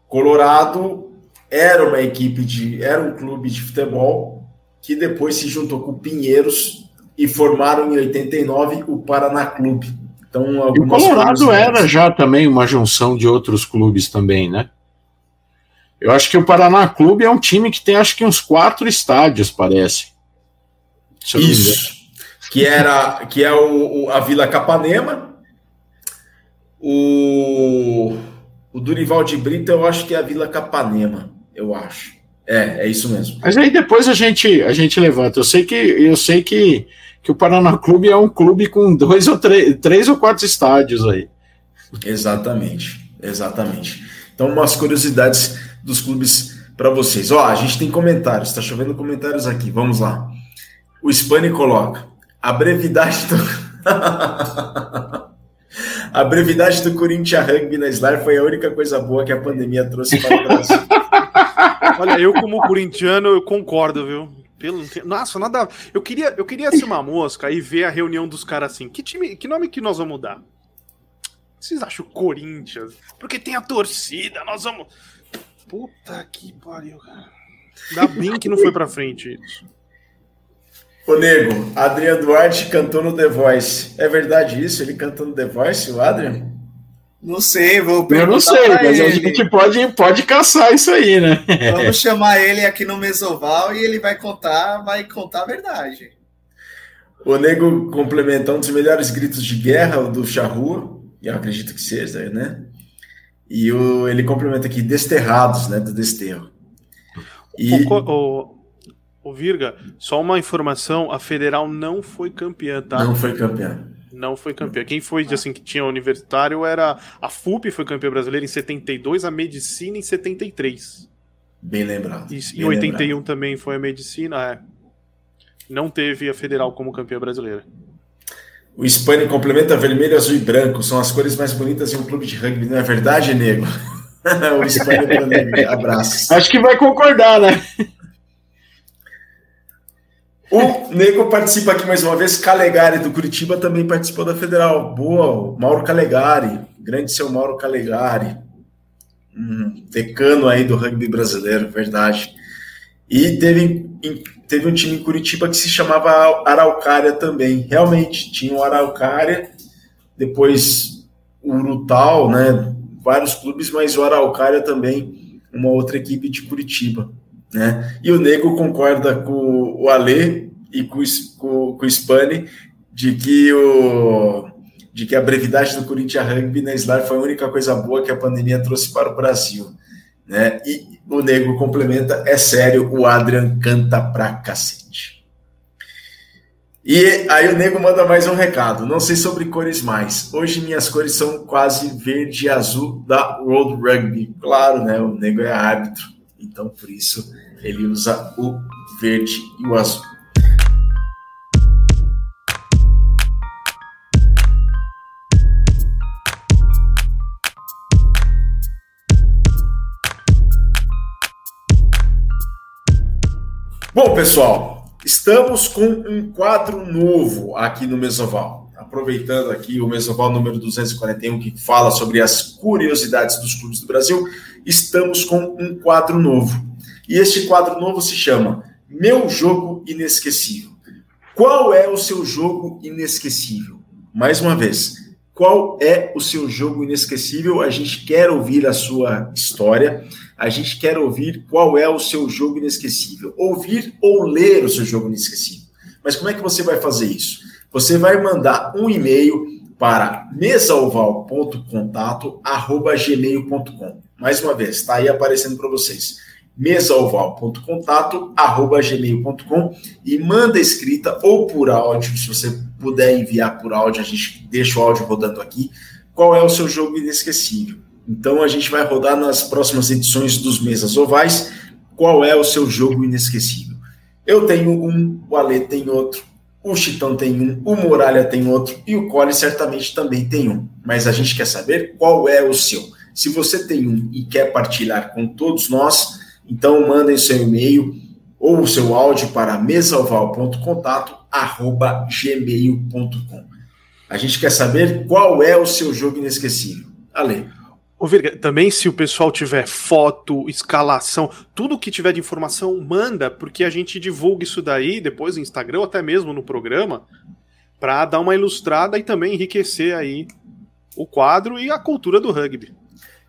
Colorado era uma equipe de, era um clube de futebol que depois se juntou com o Pinheiros e formaram em 89 o Paraná Clube. Então, E o Colorado curiosidades. era já também uma junção de outros clubes também, né? Eu acho que o Paraná Clube é um time que tem acho que uns quatro estádios, parece. Isso. Que era que é o, o- a Vila Capanema. O, o Durival de Brito, eu acho que é a Vila Capanema, eu acho. É, é isso mesmo. Mas aí depois a gente a gente levanta. Eu sei que eu sei que, que o Paraná Clube é um clube com dois ou três, três ou quatro estádios aí. Exatamente, exatamente. Então, umas curiosidades dos clubes para vocês. Ó, a gente tem comentários, tá chovendo comentários aqui. Vamos lá. O Spani coloca: A brevidade do. a brevidade do Corinthians Rugby na Slar foi a única coisa boa que a pandemia trouxe para o Brasil. Olha, eu como corintiano, eu concordo, viu? Pelo, nossa, nada. Eu queria, eu queria ser uma mosca e ver a reunião dos caras assim. Que time, que nome que nós vamos dar? Vocês acham Corinthians? Porque tem a torcida, nós vamos. Puta que pariu, cara. Ainda bem que não foi pra frente isso. Ô Nego, Adriano Duarte cantou no The Voice. É verdade isso? Ele cantou no The Voice, o Adrian? Não sei, vou Eu não sei, mas ele. a gente pode, pode caçar isso aí, né? Vamos chamar ele aqui no Mesoval e ele vai contar, vai contar a verdade. O Nego complementou um dos melhores gritos de guerra, o do Charrua, e eu acredito que seja, né? E o, ele complementa aqui, desterrados, né? Do desterro. E... O, o, o, Virga, só uma informação: a Federal não foi campeã, tá? Não foi campeã. Não foi campeã. Quem foi, assim, que tinha universitário era. A FUP foi campeã brasileira em 72, a Medicina em 73. Bem lembrado. E em 81 lembrado. também foi a Medicina, é. Não teve a Federal como campeã brasileira. O Spani complementa vermelho, azul e branco. São as cores mais bonitas em um clube de rugby, não é verdade, nego? o Spani abraço. Acho que vai concordar, né? O Nego participa aqui mais uma vez. Calegari do Curitiba também participou da Federal. Boa, Mauro Calegari. Grande seu Mauro Calegari. Hum, decano aí do rugby brasileiro, verdade. E teve, teve um time em Curitiba que se chamava Araucária também. Realmente, tinha o Araucária, depois o Urutal, né? Vários clubes, mas o Araucária também, uma outra equipe de Curitiba. Né? E o Nego concorda com o Alê e com, com, com o Spani de que, o, de que a brevidade do Corinthians Rugby na Slar foi a única coisa boa que a pandemia trouxe para o Brasil. Né? E o Nego complementa, é sério, o Adrian canta pra cacete. E aí o Nego manda mais um recado. Não sei sobre cores mais. Hoje minhas cores são quase verde e azul da World Rugby. Claro, né? O Nego é árbitro. Então, por isso, ele usa o verde e o azul. Bom, pessoal, estamos com um quadro novo aqui no Mesoval. Aproveitando aqui o Mesoval número 241, que fala sobre as curiosidades dos clubes do Brasil, estamos com um quadro novo. E este quadro novo se chama Meu Jogo Inesquecível. Qual é o seu jogo inesquecível? Mais uma vez, qual é o seu jogo inesquecível? A gente quer ouvir a sua história, a gente quer ouvir qual é o seu jogo inesquecível. Ouvir ou ler o seu jogo inesquecível. Mas como é que você vai fazer isso? Você vai mandar um e-mail para mesaoval.contato@gmail.com. Mais uma vez, está aí aparecendo para vocês mesaoval.contato@gmail.com e manda escrita ou por áudio, se você puder enviar por áudio, a gente deixa o áudio rodando aqui. Qual é o seu jogo inesquecível? Então a gente vai rodar nas próximas edições dos Mesas Ovais. Qual é o seu jogo inesquecível? Eu tenho um, o Ale tem outro, o Chitão tem um, o Muralha tem outro e o Cole certamente também tem um. Mas a gente quer saber qual é o seu. Se você tem um e quer partilhar com todos nós, então, mandem seu e-mail ou seu áudio para mesaoval.contato@gmail.com. A gente quer saber qual é o seu jogo inesquecível. Ale. Ô, Virga, também se o pessoal tiver foto, escalação, tudo que tiver de informação, manda, porque a gente divulga isso daí depois no Instagram ou até mesmo no programa, para dar uma ilustrada e também enriquecer aí o quadro e a cultura do rugby.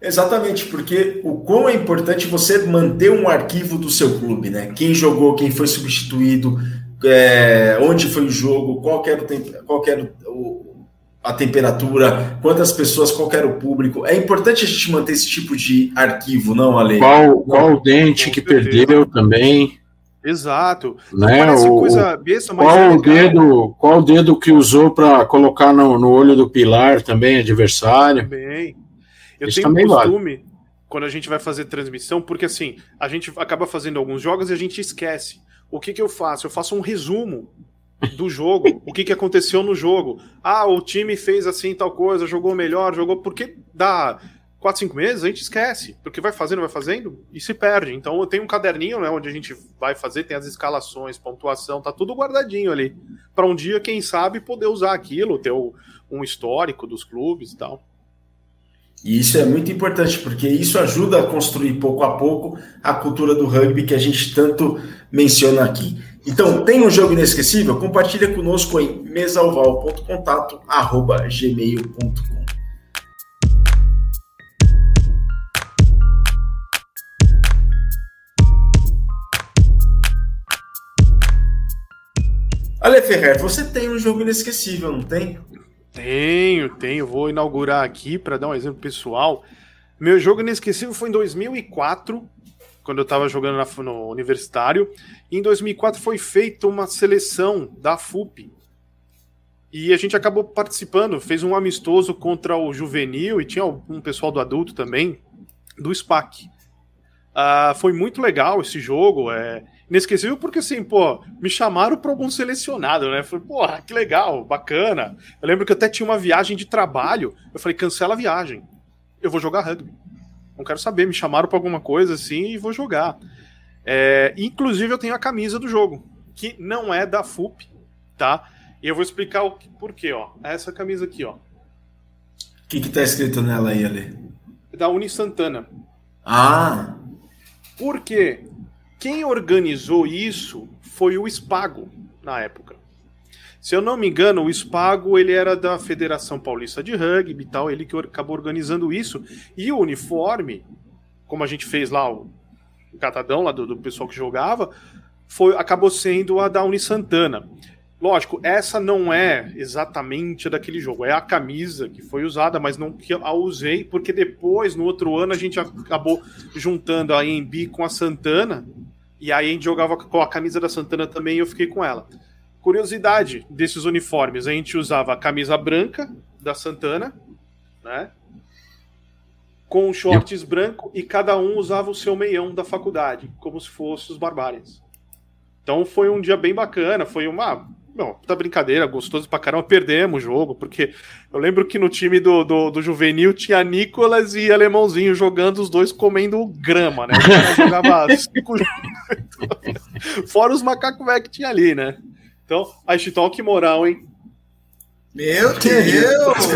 Exatamente, porque o quão é importante você manter um arquivo do seu clube, né? Quem jogou, quem foi substituído, é, onde foi o jogo, qual era, o, qual era o, a temperatura, quantas pessoas, qual era o público. É importante a gente manter esse tipo de arquivo, não, Ale? Qual, qual o dente que perdeu também. Exato. Né? O, coisa besta, mas qual é o dedo, qual o dedo que usou para colocar no, no olho do pilar também, adversário? Também. Eu Isso tenho um costume, vale. quando a gente vai fazer transmissão, porque assim, a gente acaba fazendo alguns jogos e a gente esquece. O que, que eu faço? Eu faço um resumo do jogo, o que, que aconteceu no jogo. Ah, o time fez assim tal coisa, jogou melhor, jogou. Porque dá quatro, cinco meses, a gente esquece. Porque vai fazendo, vai fazendo e se perde. Então eu tenho um caderninho, né, onde a gente vai fazer, tem as escalações, pontuação, tá tudo guardadinho ali. Para um dia, quem sabe, poder usar aquilo, ter um histórico dos clubes e tal. E isso é muito importante, porque isso ajuda a construir pouco a pouco a cultura do rugby que a gente tanto menciona aqui. Então, tem um jogo inesquecível? Compartilha conosco em mesalval.contato@gmail.com. Ale Ferrer, você tem um jogo inesquecível, não tem? Tenho, tenho. Vou inaugurar aqui para dar um exemplo pessoal. Meu jogo inesquecível foi em 2004, quando eu estava jogando na, no universitário. E em 2004 foi feita uma seleção da FUP. E a gente acabou participando, fez um amistoso contra o juvenil e tinha um pessoal do adulto também, do SPAC. Uh, foi muito legal esse jogo. É, inesquecível porque, assim, pô, me chamaram para algum selecionado, né? Falei, porra, que legal, bacana. Eu lembro que até tinha uma viagem de trabalho. Eu falei, cancela a viagem. Eu vou jogar rugby. Não quero saber, me chamaram para alguma coisa assim e vou jogar. É, inclusive, eu tenho a camisa do jogo, que não é da FUP, tá? E eu vou explicar o porquê, ó. Essa camisa aqui, ó. O que, que tá escrito nela aí, Ale? Da Uni Santana. Ah! Por quê? Quem organizou isso foi o Spago, na época. Se eu não me engano, o Spago ele era da Federação Paulista de Rugby e tal, ele que acabou organizando isso. E o uniforme, como a gente fez lá o catadão lá do, do pessoal que jogava, foi acabou sendo a da Uni Santana. Lógico, essa não é exatamente daquele jogo, é a camisa que foi usada, mas não que a usei, porque depois, no outro ano, a gente acabou juntando a EMB com a Santana, e aí a gente jogava com a camisa da Santana também e eu fiquei com ela. Curiosidade desses uniformes, a gente usava a camisa branca da Santana, né? Com shorts branco e cada um usava o seu meião da faculdade, como se fosse os barbários. Então foi um dia bem bacana, foi uma não, puta brincadeira, gostoso pra caramba. Perdemos o jogo, porque eu lembro que no time do, do, do Juvenil tinha Nicolas e Alemãozinho jogando, os dois comendo grama, né? jogava cinco Fora os macacos velhos que tinha ali, né? Então, a Chitão, que moral, hein? Meu Deus!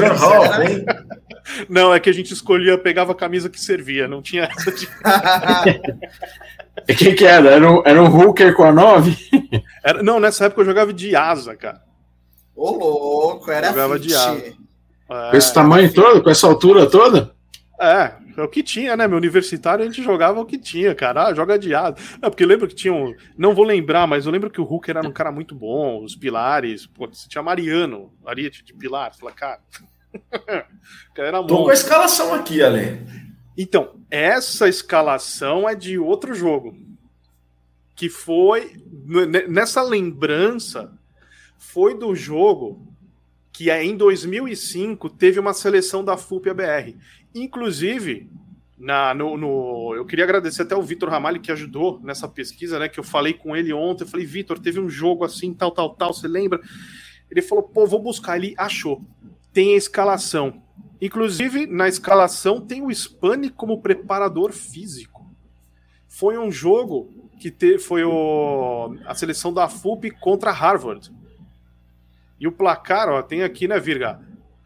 Não, é que a gente escolhia, pegava a camisa que servia, não tinha essa de. E quem que era? Era um, era um hooker com a 9? Era, não, nessa época eu jogava de asa, cara. Ô, louco, era jogava de asa. É, com esse tamanho todo? Com essa altura toda? É, é o que tinha, né? Meu universitário a gente jogava o que tinha, cara. Ah, joga de asa. É, porque eu lembro que tinha um. Não vou lembrar, mas eu lembro que o Hooker era um cara muito bom. Os pilares. Pô, você tinha Mariano, Ariete de pilar. Fala, cara. era Tô com a escalação aqui, Ale. Então, essa escalação é de outro jogo. Que foi. Nessa lembrança, foi do jogo que é em 2005 teve uma seleção da FUP ABR. Inclusive, na, no, no, eu queria agradecer até o Vitor Ramalho que ajudou nessa pesquisa, né? Que eu falei com ele ontem. Eu falei, Vitor, teve um jogo assim, tal, tal, tal, você lembra? Ele falou, pô, vou buscar. Ele achou. Tem a escalação. Inclusive, na escalação tem o Spani como preparador físico. Foi um jogo que te, foi o, a seleção da FUP contra Harvard. E o placar, ó, tem aqui, né, Virga?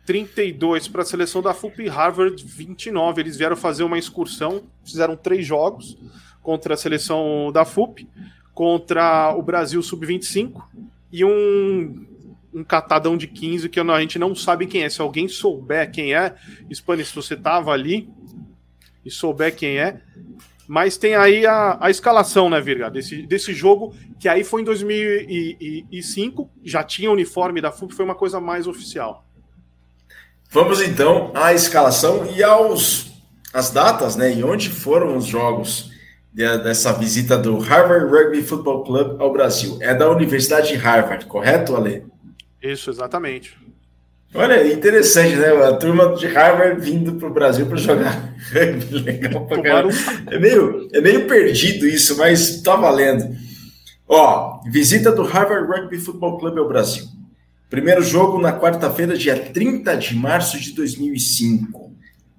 32 para a seleção da FUP, Harvard 29. Eles vieram fazer uma excursão, fizeram três jogos contra a seleção da FUP, contra o Brasil Sub-25 e um um catadão de 15 que a gente não sabe quem é. Se alguém souber quem é, Spani, se você tava ali e souber quem é. Mas tem aí a, a escalação, né, Virga, desse, desse jogo, que aí foi em 2005, já tinha uniforme da FUP, foi uma coisa mais oficial. Vamos então à escalação e aos as datas, né, e onde foram os jogos de, dessa visita do Harvard Rugby Football Club ao Brasil. É da Universidade de Harvard, correto, Ale? Isso, exatamente. Olha, interessante, né? A turma de Harvard vindo para o Brasil para jogar. Legal pra É meio, é meio perdido isso, mas tá valendo. Ó, visita do Harvard Rugby Football Club ao Brasil. Primeiro jogo na quarta-feira, dia 30 de março de 2005.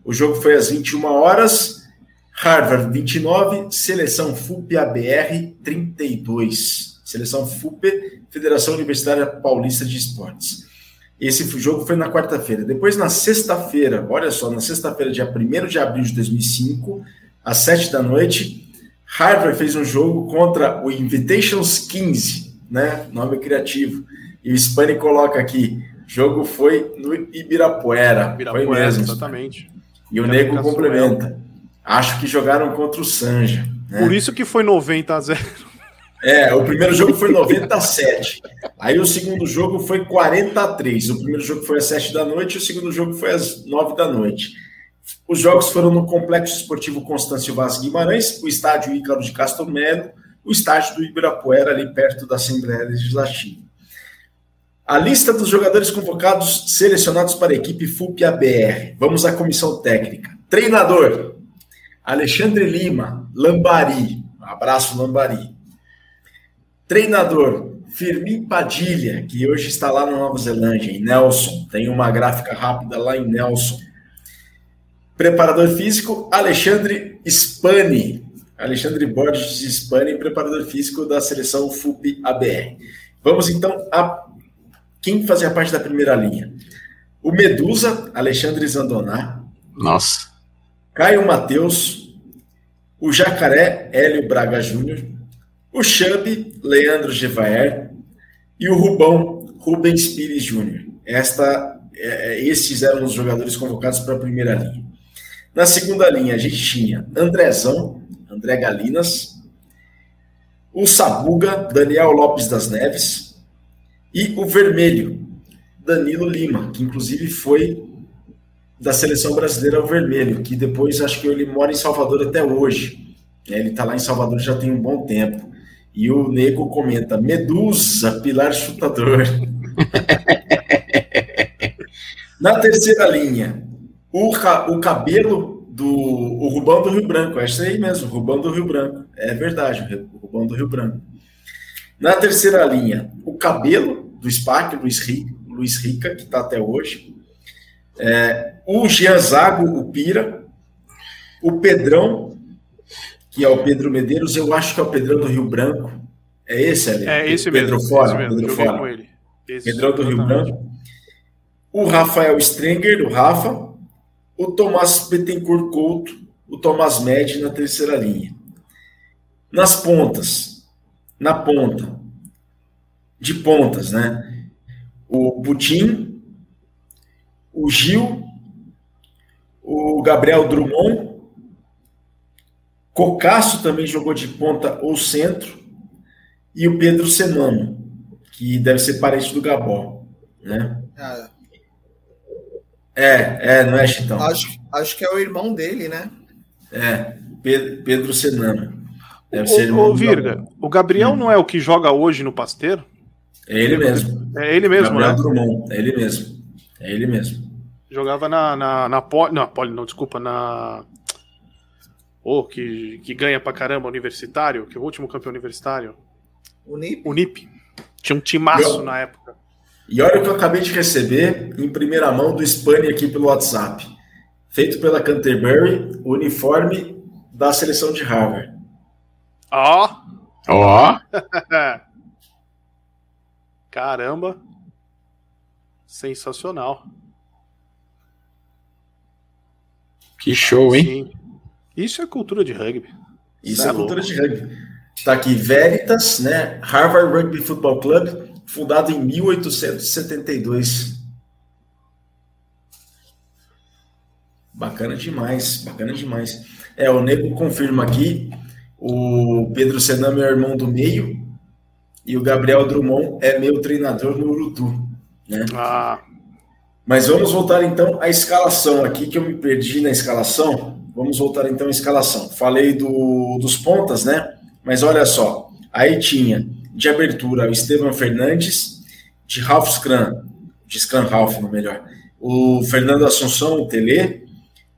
O jogo foi às 21 horas. Harvard 29, seleção FUP ABR 32. Seleção FUP, Federação Universitária Paulista de Esportes. Esse jogo foi na quarta-feira. Depois, na sexta-feira, olha só, na sexta-feira, dia 1 de abril de 2005, às 7 da noite, Harvard fez um jogo contra o Invitations 15, né? Nome criativo. E o Spani coloca aqui: jogo foi no Ibirapuera. Ibirapuera foi mesmo. Exatamente. E o Nego complementa. Acho que jogaram contra o Sanja. Né? Por isso que foi 90 a 0. É, o primeiro jogo foi 97. Aí o segundo jogo foi 43. O primeiro jogo foi às 7 da noite, o segundo jogo foi às 9 da noite. Os jogos foram no Complexo Esportivo Constâncio Vaz Guimarães, o estádio Ícaro de Castro Melo, o estádio do Ibirapuera, ali perto da Assembleia Legislativa. A lista dos jogadores convocados selecionados para a equipe FUP-ABR. Vamos à comissão técnica. Treinador: Alexandre Lima, Lambari. Abraço, Lambari. Treinador: Firmin Padilha, que hoje está lá na Nova Zelândia, em Nelson. Tem uma gráfica rápida lá em Nelson. Preparador físico: Alexandre Spani. Alexandre Borges Spani, preparador físico da seleção FUP-ABR. Vamos então a quem fazia parte da primeira linha? O Medusa, Alexandre Zandoná. Nossa. Caio Mateus. O Jacaré, Hélio Braga Júnior. O Chub, Leandro Gevaer. E o Rubão, Rubens Pires Júnior. Esta, é, esses eram os jogadores convocados para a primeira linha. Na segunda linha, a gente tinha Andrezão, André Galinas. O Sabuga, Daniel Lopes das Neves e o vermelho, Danilo Lima, que inclusive foi da seleção brasileira o vermelho, que depois acho que ele mora em Salvador até hoje. É, ele está lá em Salvador já tem um bom tempo. E o Nego comenta: Medusa, pilar chutador. Na terceira linha, o, o cabelo do o Rubão do Rio Branco. É isso aí mesmo, Rubão do Rio Branco. É verdade, o Rubão do Rio Branco. Na terceira linha, o cabelo do SPAC, Luiz Rica, Luiz Rica que está até hoje. É, o Jean Zago, o Pira. O Pedrão, que é o Pedro Medeiros, eu acho que é o Pedrão do Rio Branco. É esse ali? É esse Pedro mesmo. Fora, mesmo. Pedro Joguei Fora. ele. Esse, Pedrão do Rio. Branco. O Rafael Strenger, o Rafa. O Tomás Betancourt Couto. O Tomás Med na terceira linha. Nas pontas. Na ponta. De pontas, né? O Putin. O Gil. O Gabriel Drummond. Cocasso também jogou de ponta ou centro. E o Pedro Semano, que deve ser parente do Gabó, né? Ah, É, é, não é, Chitão? acho, acho que é o irmão dele, né? É, Pedro, Pedro Senano. Deve Ô, ser irmão ô, do Virga, o Gabriel Hum. não é o que joga hoje no Pasteiro? É ele mesmo. É ele mesmo, Gabriel né? Drummond, é ele mesmo. É ele mesmo. Jogava na, na, na Poli. Não, Poli, não, desculpa, na. Ô, que, que ganha pra caramba universitário, que é o último campeão universitário. O Nip. Unip. Tinha um timaço Eu- na época. E olha o que eu acabei de receber em primeira mão do Spani aqui pelo WhatsApp. Feito pela Canterbury, o uniforme da seleção de Harvard. Ó! Ó, Caramba! Sensacional. que show, hein? Sim. Isso é cultura de rugby. Isso é é cultura de rugby. Está aqui Veritas, né? Harvard Rugby Football Club, fundado em 1872. Bacana demais, bacana demais. É, o Nego confirma aqui, o Pedro Sename é o irmão do meio e o Gabriel Drummond é meu treinador no Urutu, né? Ah, Mas vamos voltar então à escalação aqui, que eu me perdi na escalação. Vamos voltar então à escalação. Falei do, dos pontas, né? Mas olha só, aí tinha de abertura o Estevam Fernandes, de Ralph Scrum, de Scrum Ralph, no melhor, o Fernando Assunção, o Tele,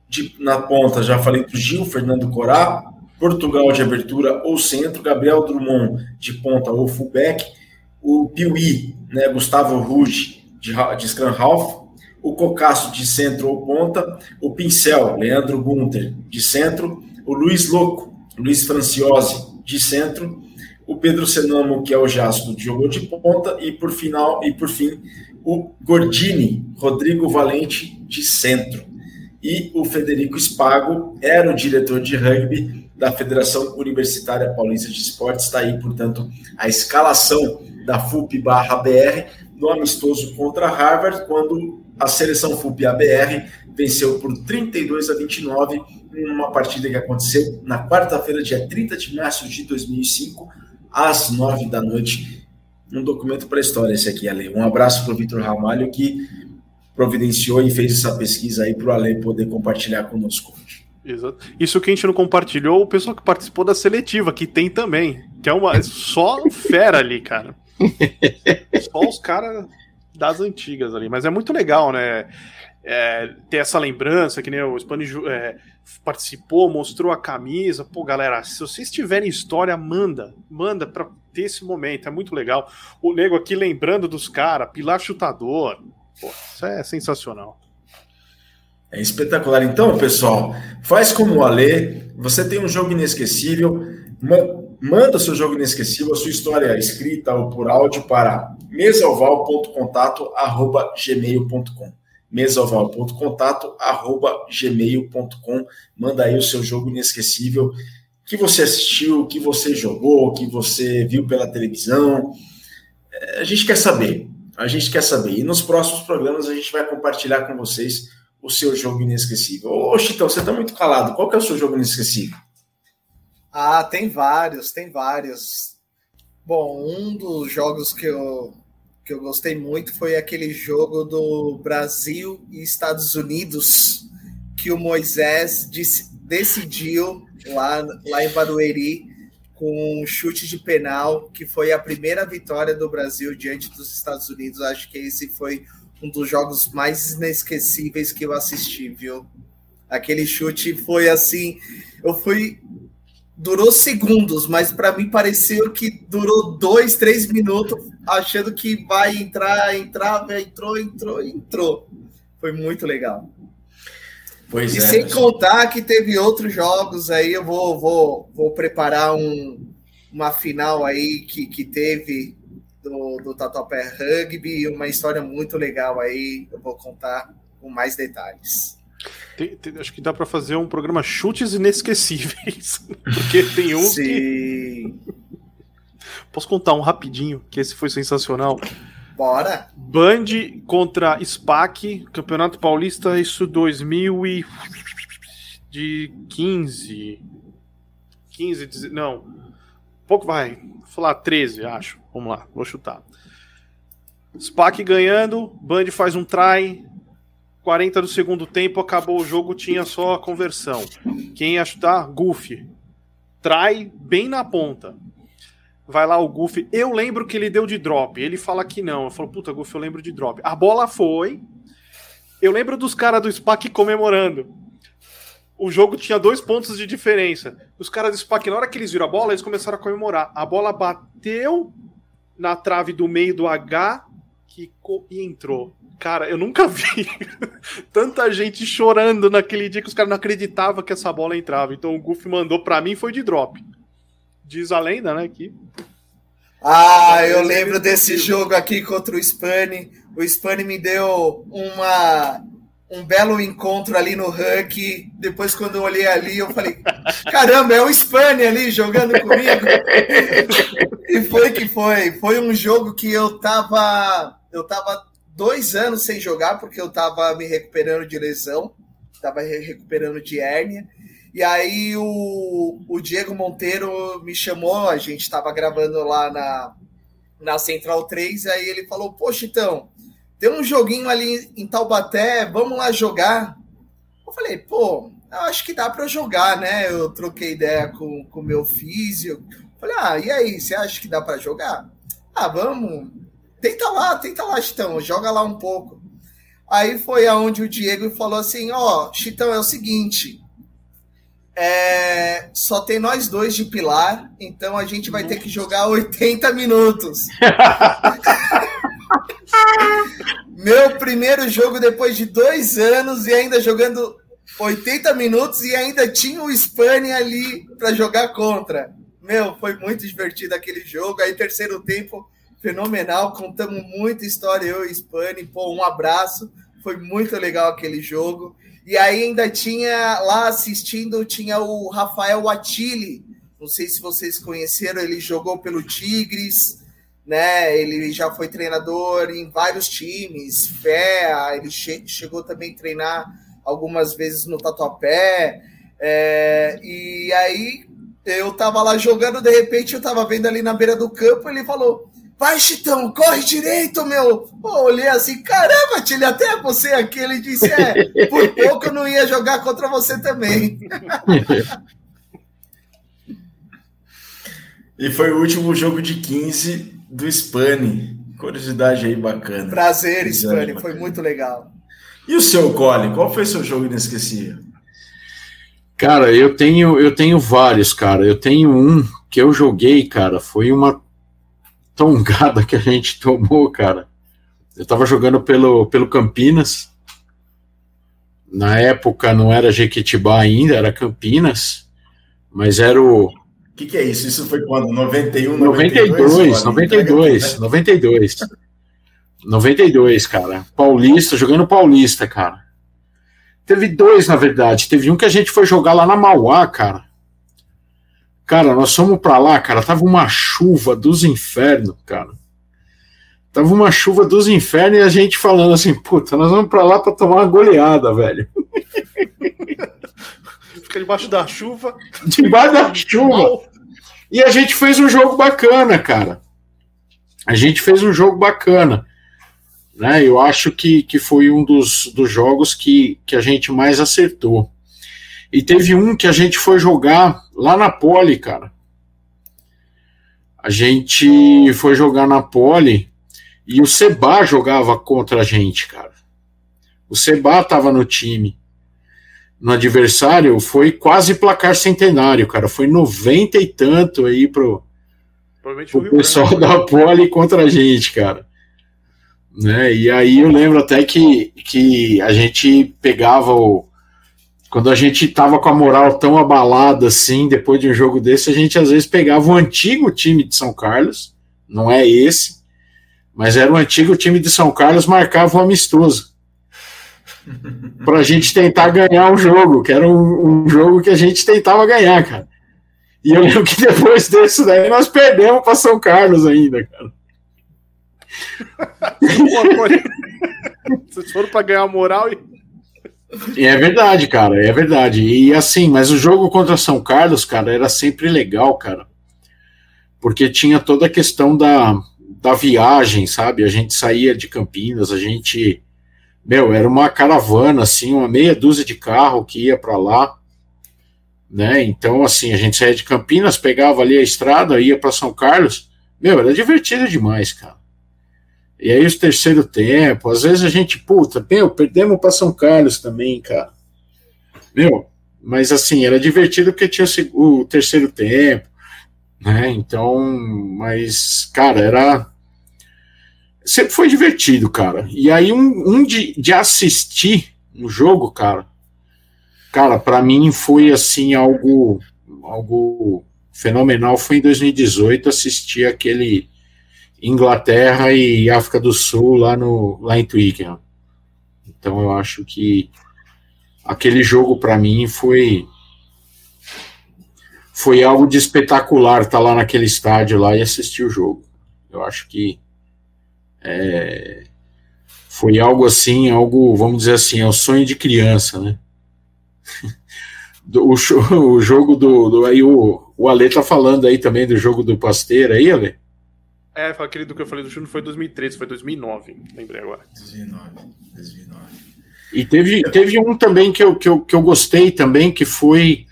de, na ponta já falei do Gil, Fernando Corá, Portugal de abertura ou centro, Gabriel Drummond de ponta ou fullback, o Piuí, né, Gustavo Ruge de, de scrum o Cocasso de centro ou ponta, o Pincel, Leandro Gunter de centro, o Luiz Louco, Luiz Franciosi de centro, o Pedro Senamo, que é o Jasco, jogou de ponta, e por final e por fim o Gordini, Rodrigo Valente de centro. E o Federico Spago era o diretor de rugby da Federação Universitária Paulista de Esportes. Está aí, portanto, a escalação da FUP/BR no amistoso contra Harvard, quando a seleção FUP-ABR venceu por 32 a 29 em uma partida que aconteceu na quarta-feira, dia 30 de março de 2005, às 9 da noite. Um documento para a história esse aqui, Ale. Um abraço para o Vitor Ramalho, que providenciou e fez essa pesquisa aí para o Ale poder compartilhar conosco Exato. Isso que a gente não compartilhou, o pessoal que participou da seletiva, que tem também. Que é uma. Só fera ali, cara. Só os caras das antigas ali. Mas é muito legal, né? É, ter essa lembrança, que nem o Spani é, participou, mostrou a camisa. Pô, galera, se vocês tiverem história, manda. Manda pra ter esse momento. É muito legal. O nego aqui lembrando dos caras, Pilar Chutador. Pô, isso é sensacional. É espetacular. Então, pessoal, faz como o Alê. Você tem um jogo inesquecível. Manda seu jogo inesquecível, a sua história escrita ou por áudio para mesaoval.contato@gmail.com. mesaoval.contato@gmail.com. Manda aí o seu jogo inesquecível que você assistiu, que você jogou, que você viu pela televisão. É, a gente quer saber. A gente quer saber. E nos próximos programas a gente vai compartilhar com vocês o seu jogo inesquecível. Ô, Chitão, você está muito calado. Qual que é o seu jogo inesquecível? Ah, tem vários, tem vários. Bom, um dos jogos que eu, que eu gostei muito foi aquele jogo do Brasil e Estados Unidos que o Moisés decidiu lá, lá em Barueri com um chute de penal, que foi a primeira vitória do Brasil diante dos Estados Unidos. Acho que esse foi um dos jogos mais inesquecíveis que eu assisti, viu? Aquele chute foi assim, eu fui durou segundos, mas para mim pareceu que durou dois, três minutos, achando que vai entrar, entrava, entrou, entrou, entrou. Foi muito legal. Pois e é, sem contar que teve outros jogos aí, eu vou, vou, vou preparar um, uma final aí que, que teve do, do Tatuapé Rugby, uma história muito legal aí, eu vou contar com mais detalhes. Tem, tem, acho que dá para fazer um programa chutes inesquecíveis. Porque tem um Sim. que. Posso contar um rapidinho, que esse foi sensacional. Bora! Band contra SPAC, Campeonato Paulista, isso 2015. 15, não. Pouco vai. Vou falar 13, acho. Vamos lá, vou chutar. SPAC ganhando, Band faz um try, 40 do segundo tempo, acabou o jogo, tinha só a conversão. Quem ia chutar? Goofy. Trai bem na ponta. Vai lá o Goofy. Eu lembro que ele deu de drop. Ele fala que não. Eu falo, puta, Goofy, eu lembro de drop. A bola foi. Eu lembro dos caras do SPAC comemorando. O jogo tinha dois pontos de diferença. Os caras do SPAC, na hora que eles viram a bola, eles começaram a comemorar. A bola bateu na trave do meio do H e entrou. Cara, eu nunca vi tanta gente chorando naquele dia que os caras não acreditavam que essa bola entrava. Então o Goofy mandou para mim foi de drop. Diz a lenda, né? Que... Ah, eu lembro desse jogo aqui contra o Spani. O Spani me deu uma um belo encontro ali no rank. Depois, quando eu olhei ali, eu falei: caramba, é o Spani ali jogando comigo. e foi que foi. Foi um jogo que eu tava. Eu tava dois anos sem jogar, porque eu estava me recuperando de lesão, estava recuperando de hérnia. E aí o, o Diego Monteiro me chamou, a gente estava gravando lá na, na Central 3, aí ele falou, poxa, então, tem um joguinho ali em Taubaté, vamos lá jogar. Eu falei, pô, eu acho que dá para jogar, né? Eu troquei ideia com o meu físio. Falei, ah, e aí, você acha que dá para jogar? Ah, vamos, Tenta lá, tenta lá, Chitão, joga lá um pouco. Aí foi aonde o Diego falou assim: Ó, oh, Chitão, é o seguinte. É, só tem nós dois de pilar, então a gente vai ter que jogar 80 minutos. Meu primeiro jogo depois de dois anos e ainda jogando 80 minutos e ainda tinha o Spani ali para jogar contra. Meu, foi muito divertido aquele jogo. Aí, terceiro tempo, fenomenal. Contamos muita história, eu e Spani. Pô, um abraço. Foi muito legal aquele jogo. E aí ainda tinha lá assistindo, tinha o Rafael Attili. Não sei se vocês conheceram, ele jogou pelo Tigres, né? Ele já foi treinador em vários times, FEA, ele che chegou também a treinar algumas vezes no Tatuapé. É, e aí eu tava lá jogando, de repente eu tava vendo ali na beira do campo, ele falou: Vai, Chitão, corre direito, meu. Pô, olhei assim, caramba, Tilly, até você aqui. Ele disse, é, por pouco eu não ia jogar contra você também. e foi o último jogo de 15 do Spani. Curiosidade aí bacana. Prazer, Spani, foi muito legal. E o seu, Colin, qual foi seu jogo inesquecível? Cara, eu tenho, eu tenho vários, cara. Eu tenho um que eu joguei, cara. Foi uma tongada que a gente tomou, cara. Eu tava jogando pelo, pelo Campinas. Na época não era Jequitibá ainda, era Campinas. Mas era o. O que, que, é isso? Isso foi quando? 91, 92? 92, 92, 92. 92, cara. Paulista, jogando Paulista, cara. Teve dois, na verdade. Teve um que a gente foi jogar lá na Mauá, cara. Cara, nós fomos pra lá, cara, tava uma chuva dos infernos, cara. Tava uma chuva dos infernos e a gente falando assim, puta, nós vamos pra lá pra tomar uma goleada, velho. Fica debaixo da chuva. Debaixo da chuva. E a gente fez um jogo bacana, cara. A gente fez um jogo bacana. Né? Eu acho que, que foi um dos, dos jogos que, que a gente mais acertou. E teve um que a gente foi jogar lá na Poli, cara. A gente foi jogar na Poli e o Seba jogava contra a gente, cara. O Seba tava no time. No adversário foi quase placar centenário, cara. Foi 90 e tanto aí pro, pessoal da Poli contra a gente, cara. Né? E aí eu lembro até que, que a gente pegava o, quando a gente tava com a moral tão abalada assim, depois de um jogo desse, a gente às vezes pegava o antigo time de São Carlos, não é esse, mas era o antigo time de São Carlos, marcava o um amistoso. para a gente tentar ganhar um jogo, que era um, um, jogo que a gente tentava ganhar, cara. E eu lembro que depois desse daí nós perdemos para São Carlos ainda, cara. Vocês foram para ganhar moral e é verdade, cara, é verdade. E assim, mas o jogo contra São Carlos, cara, era sempre legal, cara. Porque tinha toda a questão da, da viagem, sabe? A gente saía de Campinas, a gente. Meu, era uma caravana, assim, uma meia dúzia de carro que ia para lá. Né? Então, assim, a gente saía de Campinas, pegava ali a estrada, ia para São Carlos. Meu, era divertido demais, cara. E aí os terceiro tempo, às vezes a gente, puta, meu, perdemos para São Carlos também, cara. Meu, mas assim, era divertido porque tinha o, o terceiro tempo, né? Então, mas, cara, era. Sempre foi divertido, cara. E aí, um, um de, de assistir um jogo, cara, cara, para mim foi assim algo, algo fenomenal. Foi em 2018 assistir aquele Inglaterra e África do Sul lá, no, lá em Twickenham. Então eu acho que aquele jogo para mim foi foi algo de espetacular estar tá lá naquele estádio lá e assistir o jogo. Eu acho que é, foi algo assim, algo, vamos dizer assim, é o sonho de criança, né? o, o, jogo do, do aí o, o Ale tá falando aí também do jogo do Pasteira aí, Ale? É, aquele do que eu falei do Chuno foi 2013, foi 2009, lembrei agora. 2009, 2009. E teve, teve um também que eu, que, eu, que eu gostei também, que foi,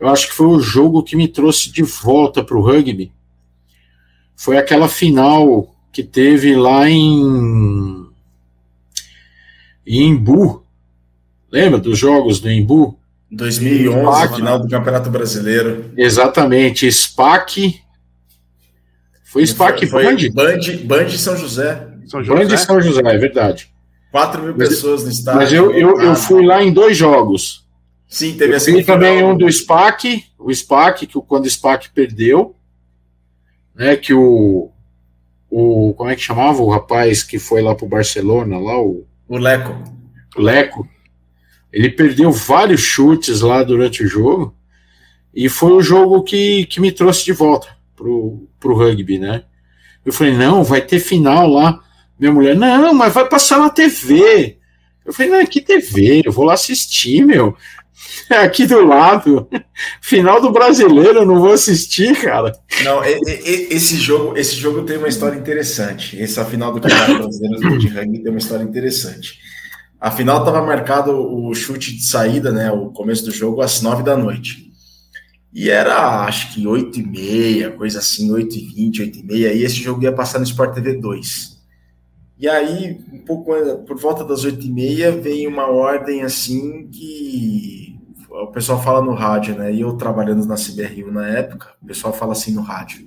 eu acho que foi o jogo que me trouxe de volta para o rugby. Foi aquela final que teve lá em, em Imbu. Lembra dos jogos do Imbu? 2011, SPAC, final do Campeonato Brasileiro. Exatamente, SPAC. Foi SPAC foi, Band? Band? Band São José. São José? Band São José, é verdade. 4 mil mas, pessoas no estádio. Mas eu, eu, eu, fui lá em dois jogos. Sim, teve assim. E também um do SPAC, o SPAC, que quando o SPAC perdeu, né, que o, o. Como é que chamava o rapaz que foi lá pro Barcelona, lá, o. O Leco. Leco. Ele perdeu vários chutes lá durante o jogo. E foi o jogo que, que me trouxe de volta pro, pro rugby, né? Eu falei, não, vai ter final lá. Minha mulher, não, mas vai passar na TV. Eu falei, não, que TV? Eu vou lá assistir, meu. É aqui do lado. Final do brasileiro, eu não vou assistir, cara. Não, esse jogo, esse jogo tem uma história interessante. Essa final do Campeonato Brasileiro de Rugby tem uma história interessante. A final estava marcado o chute de saída, né? O começo do jogo às nove da noite. E era, acho que 8 e meia, coisa assim, 8 e 20, 8 e meia, e esse jogo ia passar no Sport TV 2. E aí, um pouco por volta das 8 e meia, vem uma ordem assim que o pessoal fala no rádio, né? E eu trabalhando na CBRU na época, o pessoal fala assim no rádio.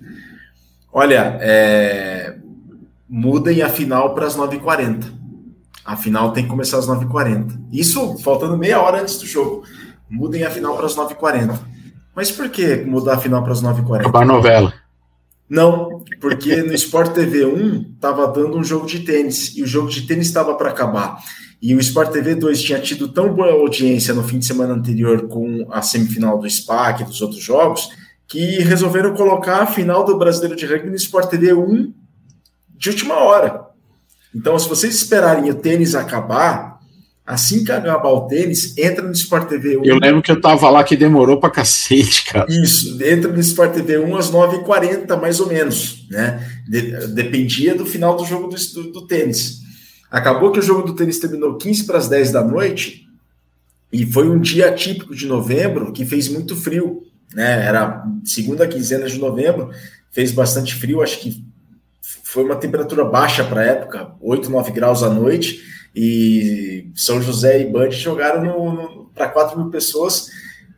Olha, é, mudem a final para as 9h40. A final tem que começar às 9h40. Isso faltando meia hora antes do jogo. Mudem a final para as 9h40. Mas por que mudar a final para as 9h40? Acabar novela. Não, porque no Sport TV 1 estava dando um jogo de tênis e o jogo de tênis estava para acabar. E o Sport TV 2 tinha tido tão boa audiência no fim de semana anterior com a semifinal do SPAC e dos outros jogos que resolveram colocar a final do Brasileiro de Rugby no Sport TV 1 de última hora. Então, se vocês esperarem o tênis acabar, assim que acabar o tênis, entra no Sport TV 1. Eu lembro que eu tava lá que demorou pra cacete, cara. Isso, entra no Sport TV 1 às 9h40, mais ou menos, né? De, dependia do final do jogo do, do, do, tênis. Acabou que o jogo do tênis terminou 15 para as 10 da noite, e foi um dia típico de novembro que fez muito frio, né? Era segunda quinzena de novembro, fez bastante frio, acho que foi uma temperatura baixa para a época, 8, 9 graus à noite, e São José e Band jogaram para 4 mil pessoas.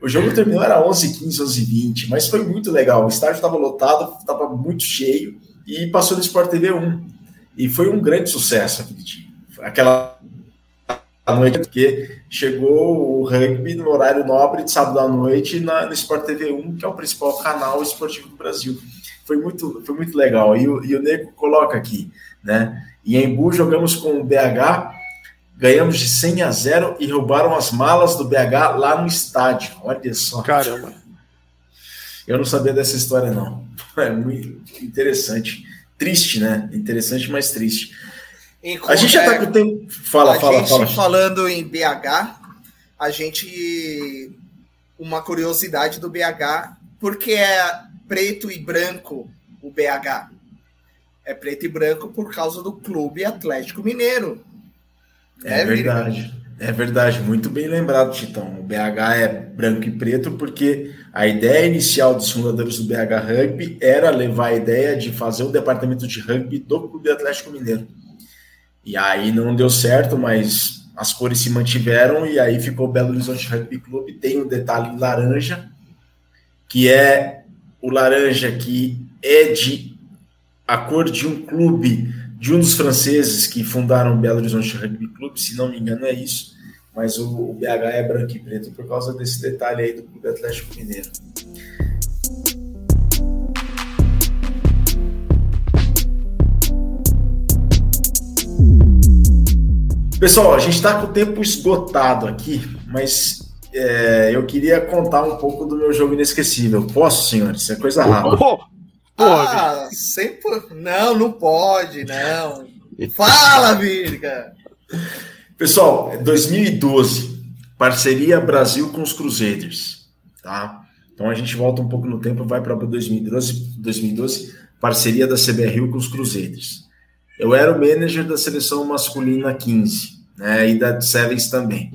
O jogo terminou, era 11, 15, 11, 20, mas foi muito legal. O estádio estava lotado, estava muito cheio, e passou no Sport TV 1. E foi um grande sucesso aquele dia. Aquela noite, porque chegou o rugby no horário nobre de sábado à noite na, no Sport TV 1, que é o principal canal esportivo do Brasil foi muito, foi muito legal. E o, e o Nego coloca aqui, né? E em Embu jogamos com o BH, ganhamos de 100 a 0 e roubaram as malas do BH lá no estádio. Olha só. Caramba. Eu não sabia dessa história, não. É muito interessante. Triste, né? Interessante, mas triste. a gente já tá com o tempo. Fala, a fala, gente fala. Falando em BH, a gente. Uma curiosidade do BH, porque é preto e branco o BH. É preto e branco por causa do Clube Atlético Mineiro. É, é verdade. É verdade, muito bem lembrado, Titão. O BH é branco e preto porque a ideia inicial dos fundadores do BH Rugby era levar a ideia de fazer o departamento de rugby do Clube Atlético Mineiro. E aí não deu certo, mas as cores se mantiveram e aí ficou Belo Horizonte Rugby Clube. Tem o um detalhe laranja, que é o laranja que é de a cor de um clube, de um dos franceses que fundaram o Belo Horizonte Rugby Clube, se não me engano é isso, mas o, o BH é branco e preto por causa desse detalhe aí do Clube Atlético Mineiro. Pessoal, a gente está com o tempo esgotado aqui, mas é, eu queria contar um pouco do meu jogo inesquecível. Posso, senhores? Isso é coisa rápida. Pô, ah, sempre... Não, não pode, não. Fala, Virga! Pessoal, 2012, parceria Brasil com os Crusaders, tá? Então a gente volta um pouco no tempo, vai para 2012, 2012, parceria da CBRU com os Crusaders. Eu era o manager da seleção masculina 15, né, e da Sevens também.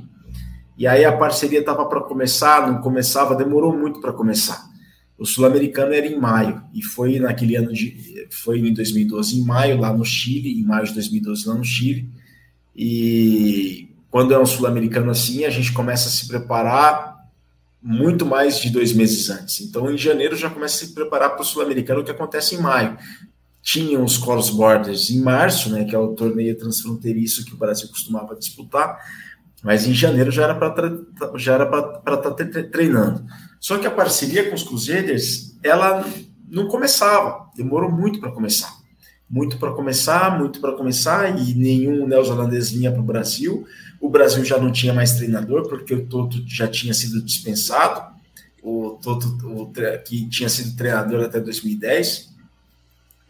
E aí a parceria estava para começar, não começava, demorou muito para começar. O sul-americano era em maio e foi naquele ano de foi em 2012 em maio lá no Chile, em maio de 2012 lá no Chile. E quando é um sul-americano assim, a gente começa a se preparar muito mais de dois meses antes. Então, em janeiro já começa a se preparar para o Sul-Americano, que acontece em maio. Tinham os Cross Borders em março, né, que é o torneio transfronteiriço que o Brasil costumava disputar, mas em janeiro já era para estar tá treinando. Só que a parceria com os Crusaders, ela não começava, demorou muito para começar. Muito para começar, muito para começar, e nenhum neozelandês vinha para o Brasil. O Brasil já não tinha mais treinador, porque o Toto já tinha sido dispensado, o Toto, o, que tinha sido treinador até 2010.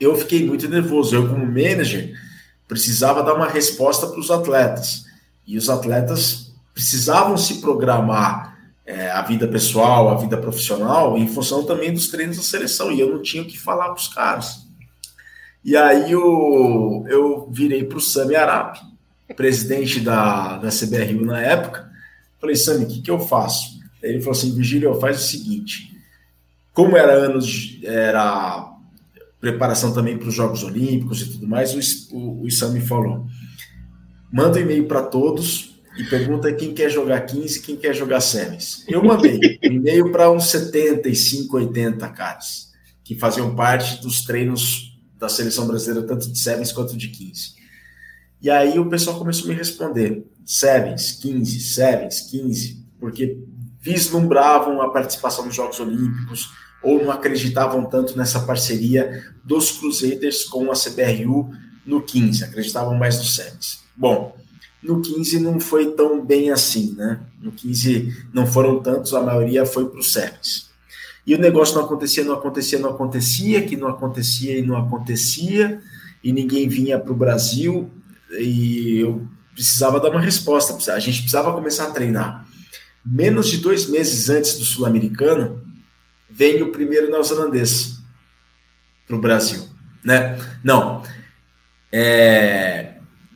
Eu fiquei muito nervoso. Eu, como manager, precisava dar uma resposta para os atletas. E os atletas precisavam se programar é, a vida pessoal, a vida profissional, em função também dos treinos da seleção. E eu não tinha o que falar para os caras. E aí eu, eu virei para o Sami Arap, presidente da, da CBRU na época. Falei, Sami, o que, que eu faço? Ele falou assim, Virgílio, faz o seguinte, como era anos, era preparação também para os Jogos Olímpicos e tudo mais, o, o, o Sami falou, manda um e-mail para todos e pergunta quem quer jogar 15 e quem quer jogar semis. Eu mandei um e-mail para uns 75, 80 caras, que faziam parte dos treinos da seleção brasileira, tanto de semis quanto de 15. E aí o pessoal começou a me responder: sevens, 15, sevens, 15, porque vislumbravam a participação nos Jogos Olímpicos ou não acreditavam tanto nessa parceria dos Crusaders com a CBRU no 15, acreditavam mais no sevens. Bom, no 15 não foi tão bem assim, né? No 15 não foram tantos, a maioria foi para o sevens. E o negócio não acontecia, não acontecia, não acontecia, que não acontecia e não acontecia, e ninguém vinha para o Brasil e eu precisava dar uma resposta. A gente precisava começar a treinar. Menos de dois meses antes do Sul-Americano, vem o primeiro neozelandês para o Brasil. Né? Não. É...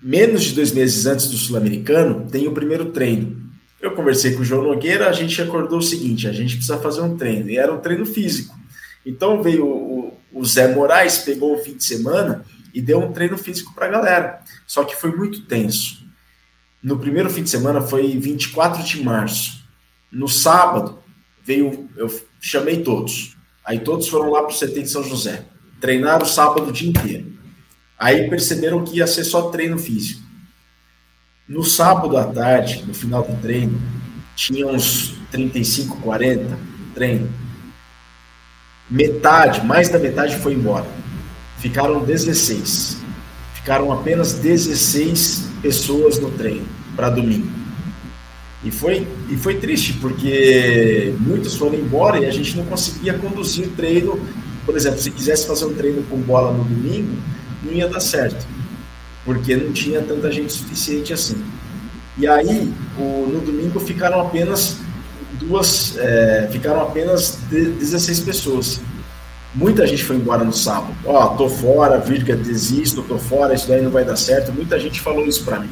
Menos de dois meses antes do Sul-Americano, tem o primeiro treino. Eu conversei com o João Nogueira, a gente acordou o seguinte: a gente precisa fazer um treino. E era um treino físico. Então veio o, o Zé Moraes, pegou o fim de semana e deu um treino físico para a galera. Só que foi muito tenso. No primeiro fim de semana foi 24 de março. No sábado, veio, eu chamei todos. Aí todos foram lá para o CT de São José. Treinaram o sábado o dia inteiro. Aí perceberam que ia ser só treino físico. No sábado à tarde, no final do treino, tinha uns 35, 40 treino. Metade, mais da metade foi embora ficaram 16. Ficaram apenas 16 pessoas no treino para domingo. E foi, e foi triste, porque muitos foram embora e a gente não conseguia conduzir o treino. Por exemplo, se quisesse fazer um treino com bola no domingo, não ia dar certo, porque não tinha tanta gente suficiente assim. E aí, o, no domingo ficaram apenas duas, é, ficaram apenas 16 pessoas. Muita gente foi embora no sábado. Ó, oh, tô fora, Virga, desisto, tô fora, isso daí não vai dar certo. Muita gente falou isso para mim.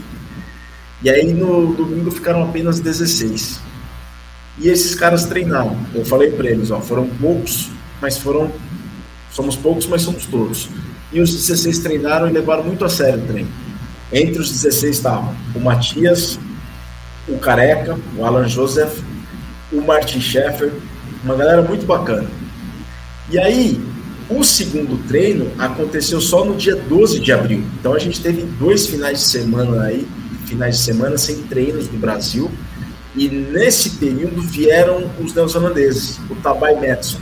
E aí no domingo ficaram apenas 16. E esses caras treinaram. Eu falei para eles, ó, foram poucos, mas foram somos poucos, mas somos todos. E os 16 treinaram e levaram muito a sério o treino. Entre os 16 estavam o Matias, o Careca, o Alan Joseph, o Martin Scheffer, uma galera muito bacana. E aí, o segundo treino aconteceu só no dia 12 de abril. Então a gente teve dois finais de semana aí, finais de semana sem treinos no Brasil. E nesse período vieram os neozelandeses, o Tabai Metson.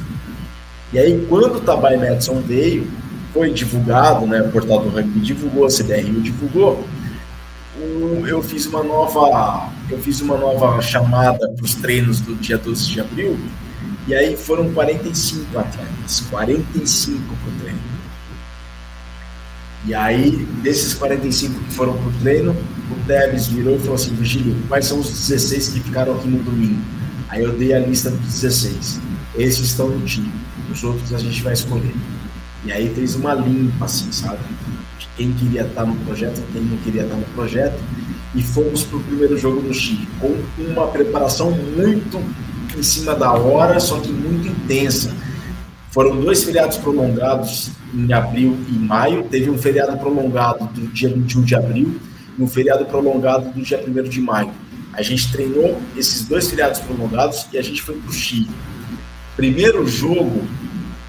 E aí, quando o Tabai Metson veio, foi divulgado, né, o portal do rugby divulgou, a CBRU divulgou, eu fiz uma nova eu fiz uma nova chamada para os treinos do dia 12 de abril e aí foram 45 atletas, 45 para o treino. E aí, desses 45 que foram para o treino, o Tevez virou e falou assim: Virgílio, quais são os 16 que ficaram aqui no domingo? Aí eu dei a lista dos 16. Esses estão no time, os outros a gente vai escolher. E aí fez uma limpa, assim, sabe? De quem queria estar no projeto, quem não queria estar no projeto. E fomos para o primeiro jogo no Chile, com uma preparação muito em cima da hora, só que muito intensa. Foram dois feriados prolongados em abril e maio. Teve um feriado prolongado do dia 21 de abril e um feriado prolongado do dia 1 de maio. A gente treinou esses dois feriados prolongados e a gente foi para o Chile. Primeiro jogo,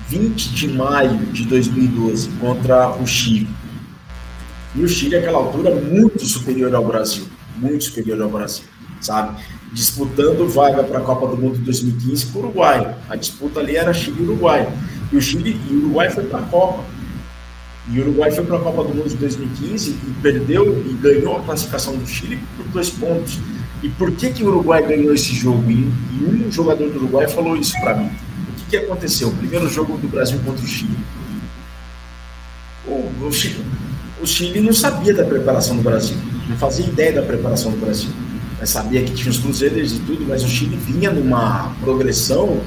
20 de maio de 2012, contra o Chile. E o Chile, naquela altura, muito superior ao Brasil. Muito superior ao Brasil, sabe? Disputando vaga para a Copa do Mundo 2015 com o Uruguai. A disputa ali era Chile e Uruguai. E o Chile e o Uruguai foi para a Copa. E o Uruguai foi para a Copa do Mundo de 2015 e perdeu e ganhou a classificação do Chile por dois pontos. E por que, que o Uruguai ganhou esse jogo? E um jogador do Uruguai falou isso para mim. O que, aconteceu? O primeiro jogo do Brasil contra o Chile. O, o, Chile, o Chile não sabia da preparação do Brasil, não fazia ideia da preparação do Brasil. Mas sabia que tinha os cruzeiros e tudo, mas o Chile vinha numa progressão,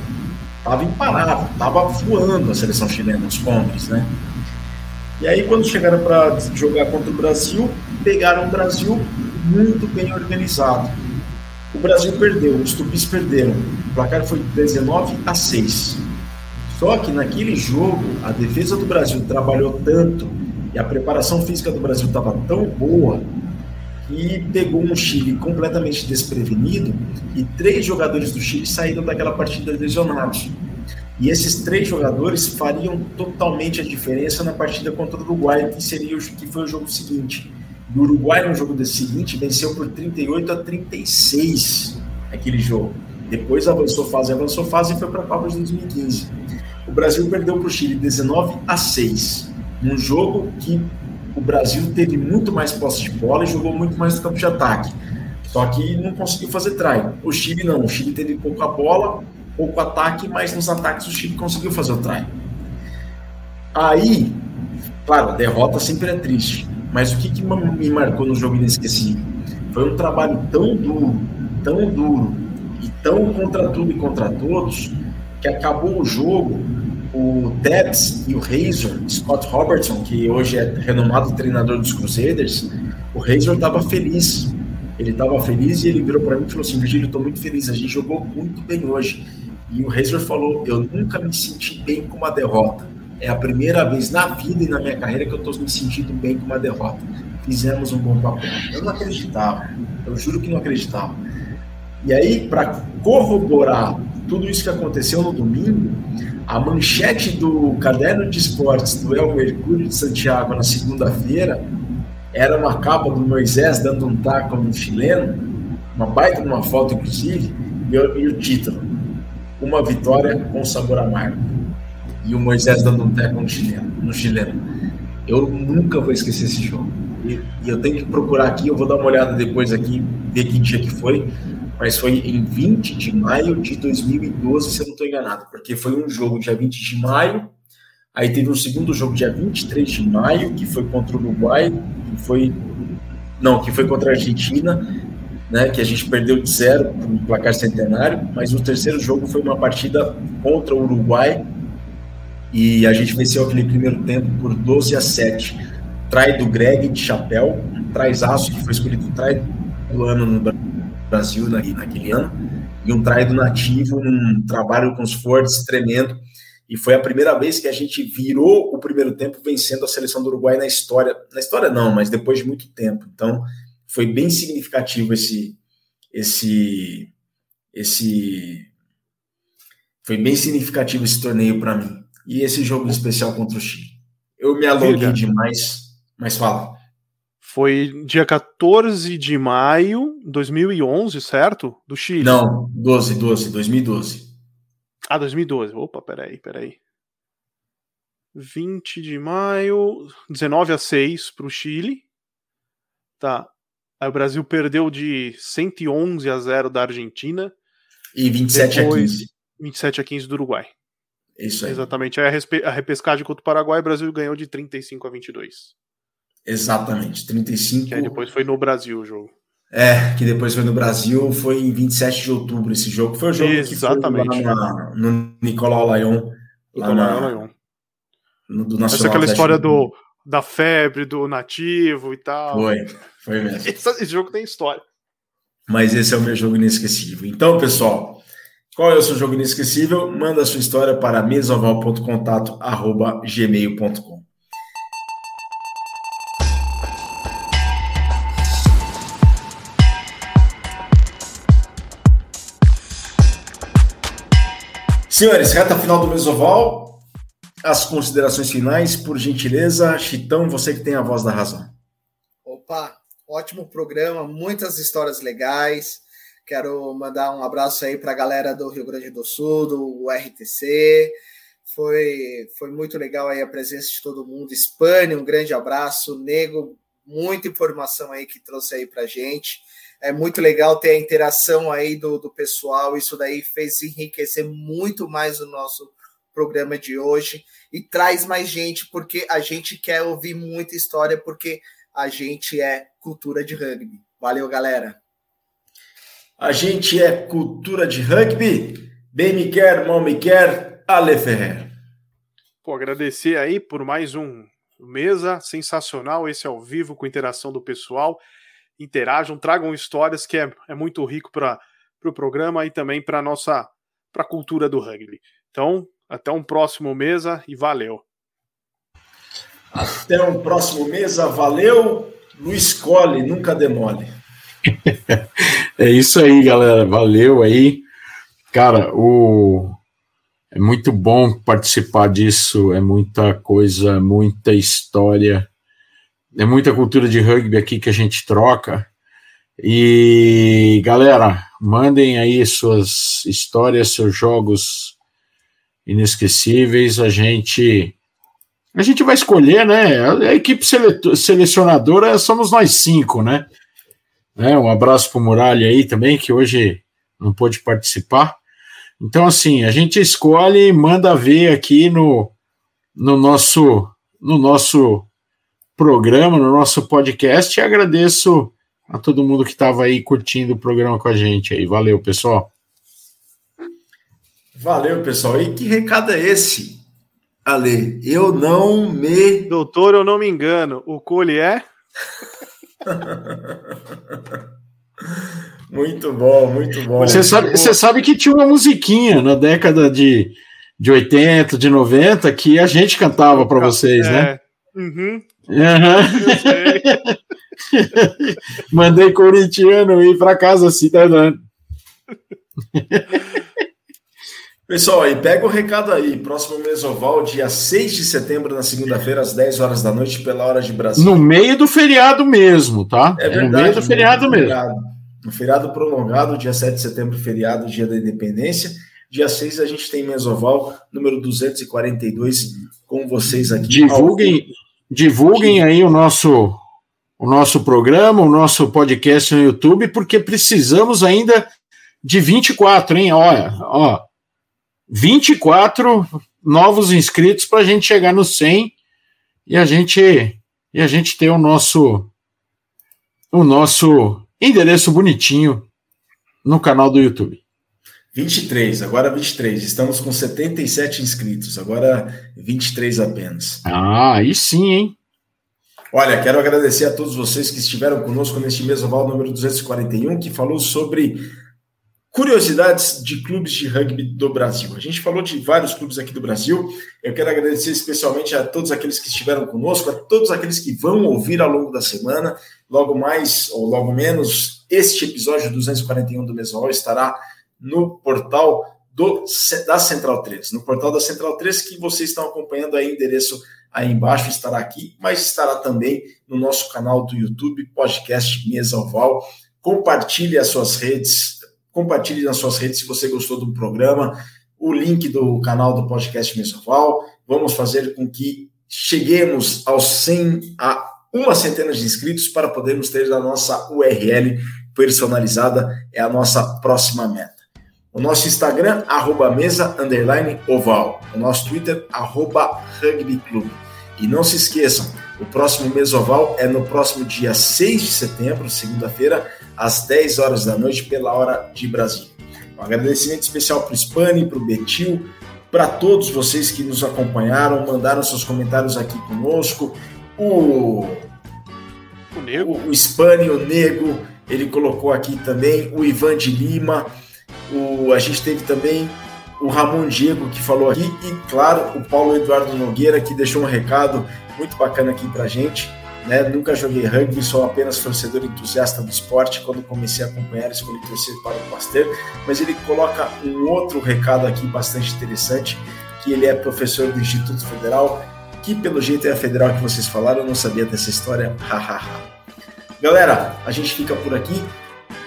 estava imparável, estava voando a seleção chilena, os combres, né? E aí, quando chegaram para jogar contra o Brasil, pegaram o Brasil muito bem organizado. O Brasil perdeu, os tupis perderam. O placar foi 19 a 6. Só que naquele jogo, a defesa do Brasil trabalhou tanto e a preparação física do Brasil estava tão boa que pegou um Chile completamente desprevenido e três jogadores do Chile saíram daquela partida lesionados. E esses três jogadores fariam totalmente a diferença na partida contra o Uruguai, que seria o, que foi o jogo seguinte. O Uruguai, no jogo seguinte, venceu por 38 a 36 aquele jogo. Depois avançou fase, avançou fase e foi para a Copa de 2015. O Brasil perdeu para o Chile 19 a 6, num jogo que o Brasil teve muito mais posse de bola e jogou muito mais no campo de ataque. Só que não conseguiu fazer try. O Chile não, o Chile teve pouca bola, pouco ataque, mas nos ataques o Chile conseguiu fazer o try. Aí, claro, a derrota sempre é triste, mas o que, que me marcou no jogo inesquecível? Foi um trabalho tão duro, tão duro e tão contra tudo e contra todos, que acabou o jogo, o Debs e o Razor, Scott Robertson, que hoje é renomado treinador dos Crusaders, o Razor estava feliz. Ele estava feliz e ele virou para mim e falou assim: Virgílio, estou muito feliz, a gente jogou muito bem hoje. E o Razor falou: Eu nunca me senti bem com uma derrota. É a primeira vez na vida e na minha carreira que eu estou me sentindo bem com uma derrota. Fizemos um bom papel. Eu não acreditava, eu juro que não acreditava. E aí, para corroborar tudo isso que aconteceu no domingo, a manchete do caderno de esportes do El Mercúrio de Santiago na segunda-feira era uma capa do Moisés dando um taco no chileno, uma baita numa foto, inclusive, e, e o título: uma vitória com sabor amargo. E o Moisés dando um teco no chileno. No chileno. Eu nunca vou esquecer esse jogo. E, e, eu tenho que procurar aqui, eu vou dar uma olhada depois aqui, ver que dia que foi, mas foi em 20 de maio de 2012, se eu não estou enganado, porque foi um jogo dia 20 de maio, aí teve um segundo jogo dia 23 de maio, que foi contra o Uruguai, que foi. Não, que foi contra a Argentina, né, que a gente perdeu de zero no placar centenário, mas o terceiro jogo foi uma partida contra o Uruguai e a gente venceu aquele primeiro tempo por 12 a 7. Trai do Greg de chapéu, um traizaço que foi escolhido trai do ano no Brasil naquele ano, e um trai do nativo, um trabalho com os Fords tremendo. E foi a primeira vez que a gente virou o primeiro tempo vencendo a seleção do Uruguai na história. Na história não, mas depois de muito tempo. Então, foi bem significativo esse esse esse foi bem significativo esse torneio para mim e esse jogo especial contra o Chile. Eu me alonguei demais, mas fala. Foi dia 14 de maio de 2011, certo? Do Chile. Não, 12, 12, 2012. Ah, 2012. Opa, peraí, peraí. 20 de maio, 19 a 6 para o Chile. Tá. Aí o Brasil perdeu de 111 a 0 da Argentina. E 27 Depois, a 15. 27 a 15 do Uruguai. Isso aí. Exatamente. Aí a, repescagem contra o Paraguai, o Brasil ganhou de 35 a 22. Exatamente, 35. Que aí depois foi no Brasil o jogo. É, que depois foi no Brasil, foi em 27 de outubro esse jogo. Foi o jogo Exatamente. que foi lá na, no Nicolau Lyon. Lá Nicolau Lyon. No, do Nacional Essa é aquela história do, da febre, do nativo e tal. Foi, foi mesmo. Esse, esse, jogo tem história. Mas esse é o meu jogo inesquecível. Então, pessoal, qual é o seu jogo inesquecível? Manda a sua história para mesoval.contato@gmail.com. Senhores, reta final do Mesoval. As considerações finais, por gentileza. Chitão, você que tem a voz da razão. Opa, ótimo programa, muitas histórias legais. Quero mandar um abraço aí para a galera do Rio Grande do Sul, do RTC. Foi, foi muito legal aí a presença de todo mundo. Spani, um grande abraço. Nego, muita informação aí que trouxe aí para gente. É muito legal ter a interação aí do, do pessoal. Isso daí fez enriquecer muito mais o nosso programa de hoje e traz mais gente, porque a gente quer ouvir muita história, porque a gente é cultura de rugby. Valeu, galera! A gente é cultura de rugby. Bem me quer, mal me quer, Ale Ferrer. Pô, agradecer aí por mais um mesa sensacional, esse ao vivo com interação do pessoal. Interajam, tragam histórias que é, é muito rico para o pro programa e também para nossa para a cultura do rugby. Então, até um próximo mesa e valeu. Até um próximo mesa, valeu. Luiz Cole, nunca demole. É isso aí, galera. Valeu aí. Cara, o é muito bom participar disso, é muita coisa, muita história, é muita cultura de rugby aqui que a gente troca. E galera, mandem aí suas histórias, seus jogos inesquecíveis. A gente a gente vai escolher, né? A equipe selecionadora somos nós cinco, né? Né? Um abraço para o Muralha aí também, que hoje não pôde participar. Então, assim, a gente escolhe e manda ver aqui no, no, nosso, no nosso programa, no nosso podcast, e agradeço a todo mundo que estava aí curtindo o programa com a gente aí. Valeu, pessoal. Valeu, pessoal. E que recado é esse, Ale? Eu não me. Doutor, eu não me engano. O Cole é? muito bom, muito bom. Você sabe, você sabe que tinha uma musiquinha na década de, de 80, de 90 que a gente cantava para vocês, né? é. né? Uhum. Uhum. Mandei corintiano ir para casa assim, tá dando. Pessoal, e pega o recado aí. Próximo Mesoval, dia 6 de setembro, na segunda-feira, às 10 horas da noite, pela hora de Brasil. No meio do feriado mesmo, tá? É, verdade, no meio do feriado mesmo. Feriado. No feriado prolongado, dia 7 de setembro, feriado, dia da independência. Dia 6 a gente tem Mesoval, número 242, com vocês aqui. Divulguem, divulguem aí o nosso, o nosso programa, o nosso podcast no YouTube, porque precisamos ainda de 24, hein? Olha, ó 24 novos inscritos para a gente chegar no 100 e a gente e a gente ter o nosso o nosso endereço bonitinho no canal do YouTube. 23, agora 23. Estamos com 77 inscritos, agora 23 apenas. Ah, aí sim, hein? Olha, quero agradecer a todos vocês que estiveram conosco neste mês oval número 241, que falou sobre Curiosidades de clubes de rugby do Brasil. A gente falou de vários clubes aqui do Brasil. Eu quero agradecer especialmente a todos aqueles que estiveram conosco, a todos aqueles que vão ouvir ao longo da semana. Logo mais ou logo menos, este episódio 241 do Mesoal estará no portal do, da Central 3. No portal da Central 3, que vocês estão acompanhando aí, endereço aí embaixo estará aqui, mas estará também no nosso canal do YouTube, podcast Mesa Oval. Compartilhe as suas redes Compartilhe nas suas redes se você gostou do programa. O link do canal do podcast Mensoval. Vamos fazer com que cheguemos aos 100, a uma centena de inscritos para podermos ter a nossa URL personalizada. É a nossa próxima meta. O nosso Instagram, arroba mesa, underline, oval. O nosso Twitter, arroba. E não se esqueçam, o próximo Mesoval é no próximo dia 6 de setembro, segunda-feira, às 10 horas da noite, pela hora de Brasília. Um agradecimento especial para o Spani, para o Betil, para todos vocês que nos acompanharam, mandaram seus comentários aqui conosco. O, o Nego, o, o Spani, o Nego, ele colocou aqui também, o Ivan de Lima, o, a gente teve também o Ramon Diego que falou aqui e, claro, o Paulo Eduardo Nogueira que deixou um recado muito bacana aqui para gente. Né? Nunca joguei rugby, sou apenas torcedor entusiasta do esporte. Quando comecei a acompanhar, escolhi torcer para o Pasteur. Mas ele coloca um outro recado aqui bastante interessante, que ele é professor do Instituto Federal, que pelo jeito é a federal que vocês falaram, eu não sabia dessa história. Galera, a gente fica por aqui.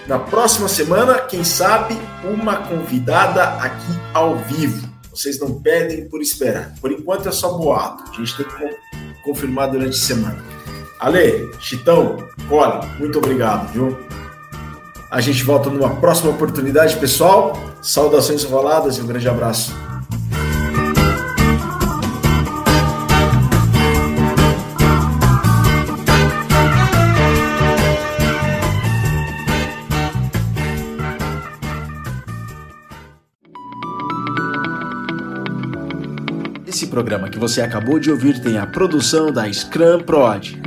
Na próxima semana, quem sabe, uma convidada aqui ao vivo. Vocês não pedem por esperar. Por enquanto é só boato. A gente tem que confirmar durante a semana. Ale, Chitão, Cole, muito obrigado, viu? A gente volta numa próxima oportunidade, pessoal. Saudações roladas e um grande abraço. Esse programa que você acabou de ouvir tem a produção da Scrum Prod.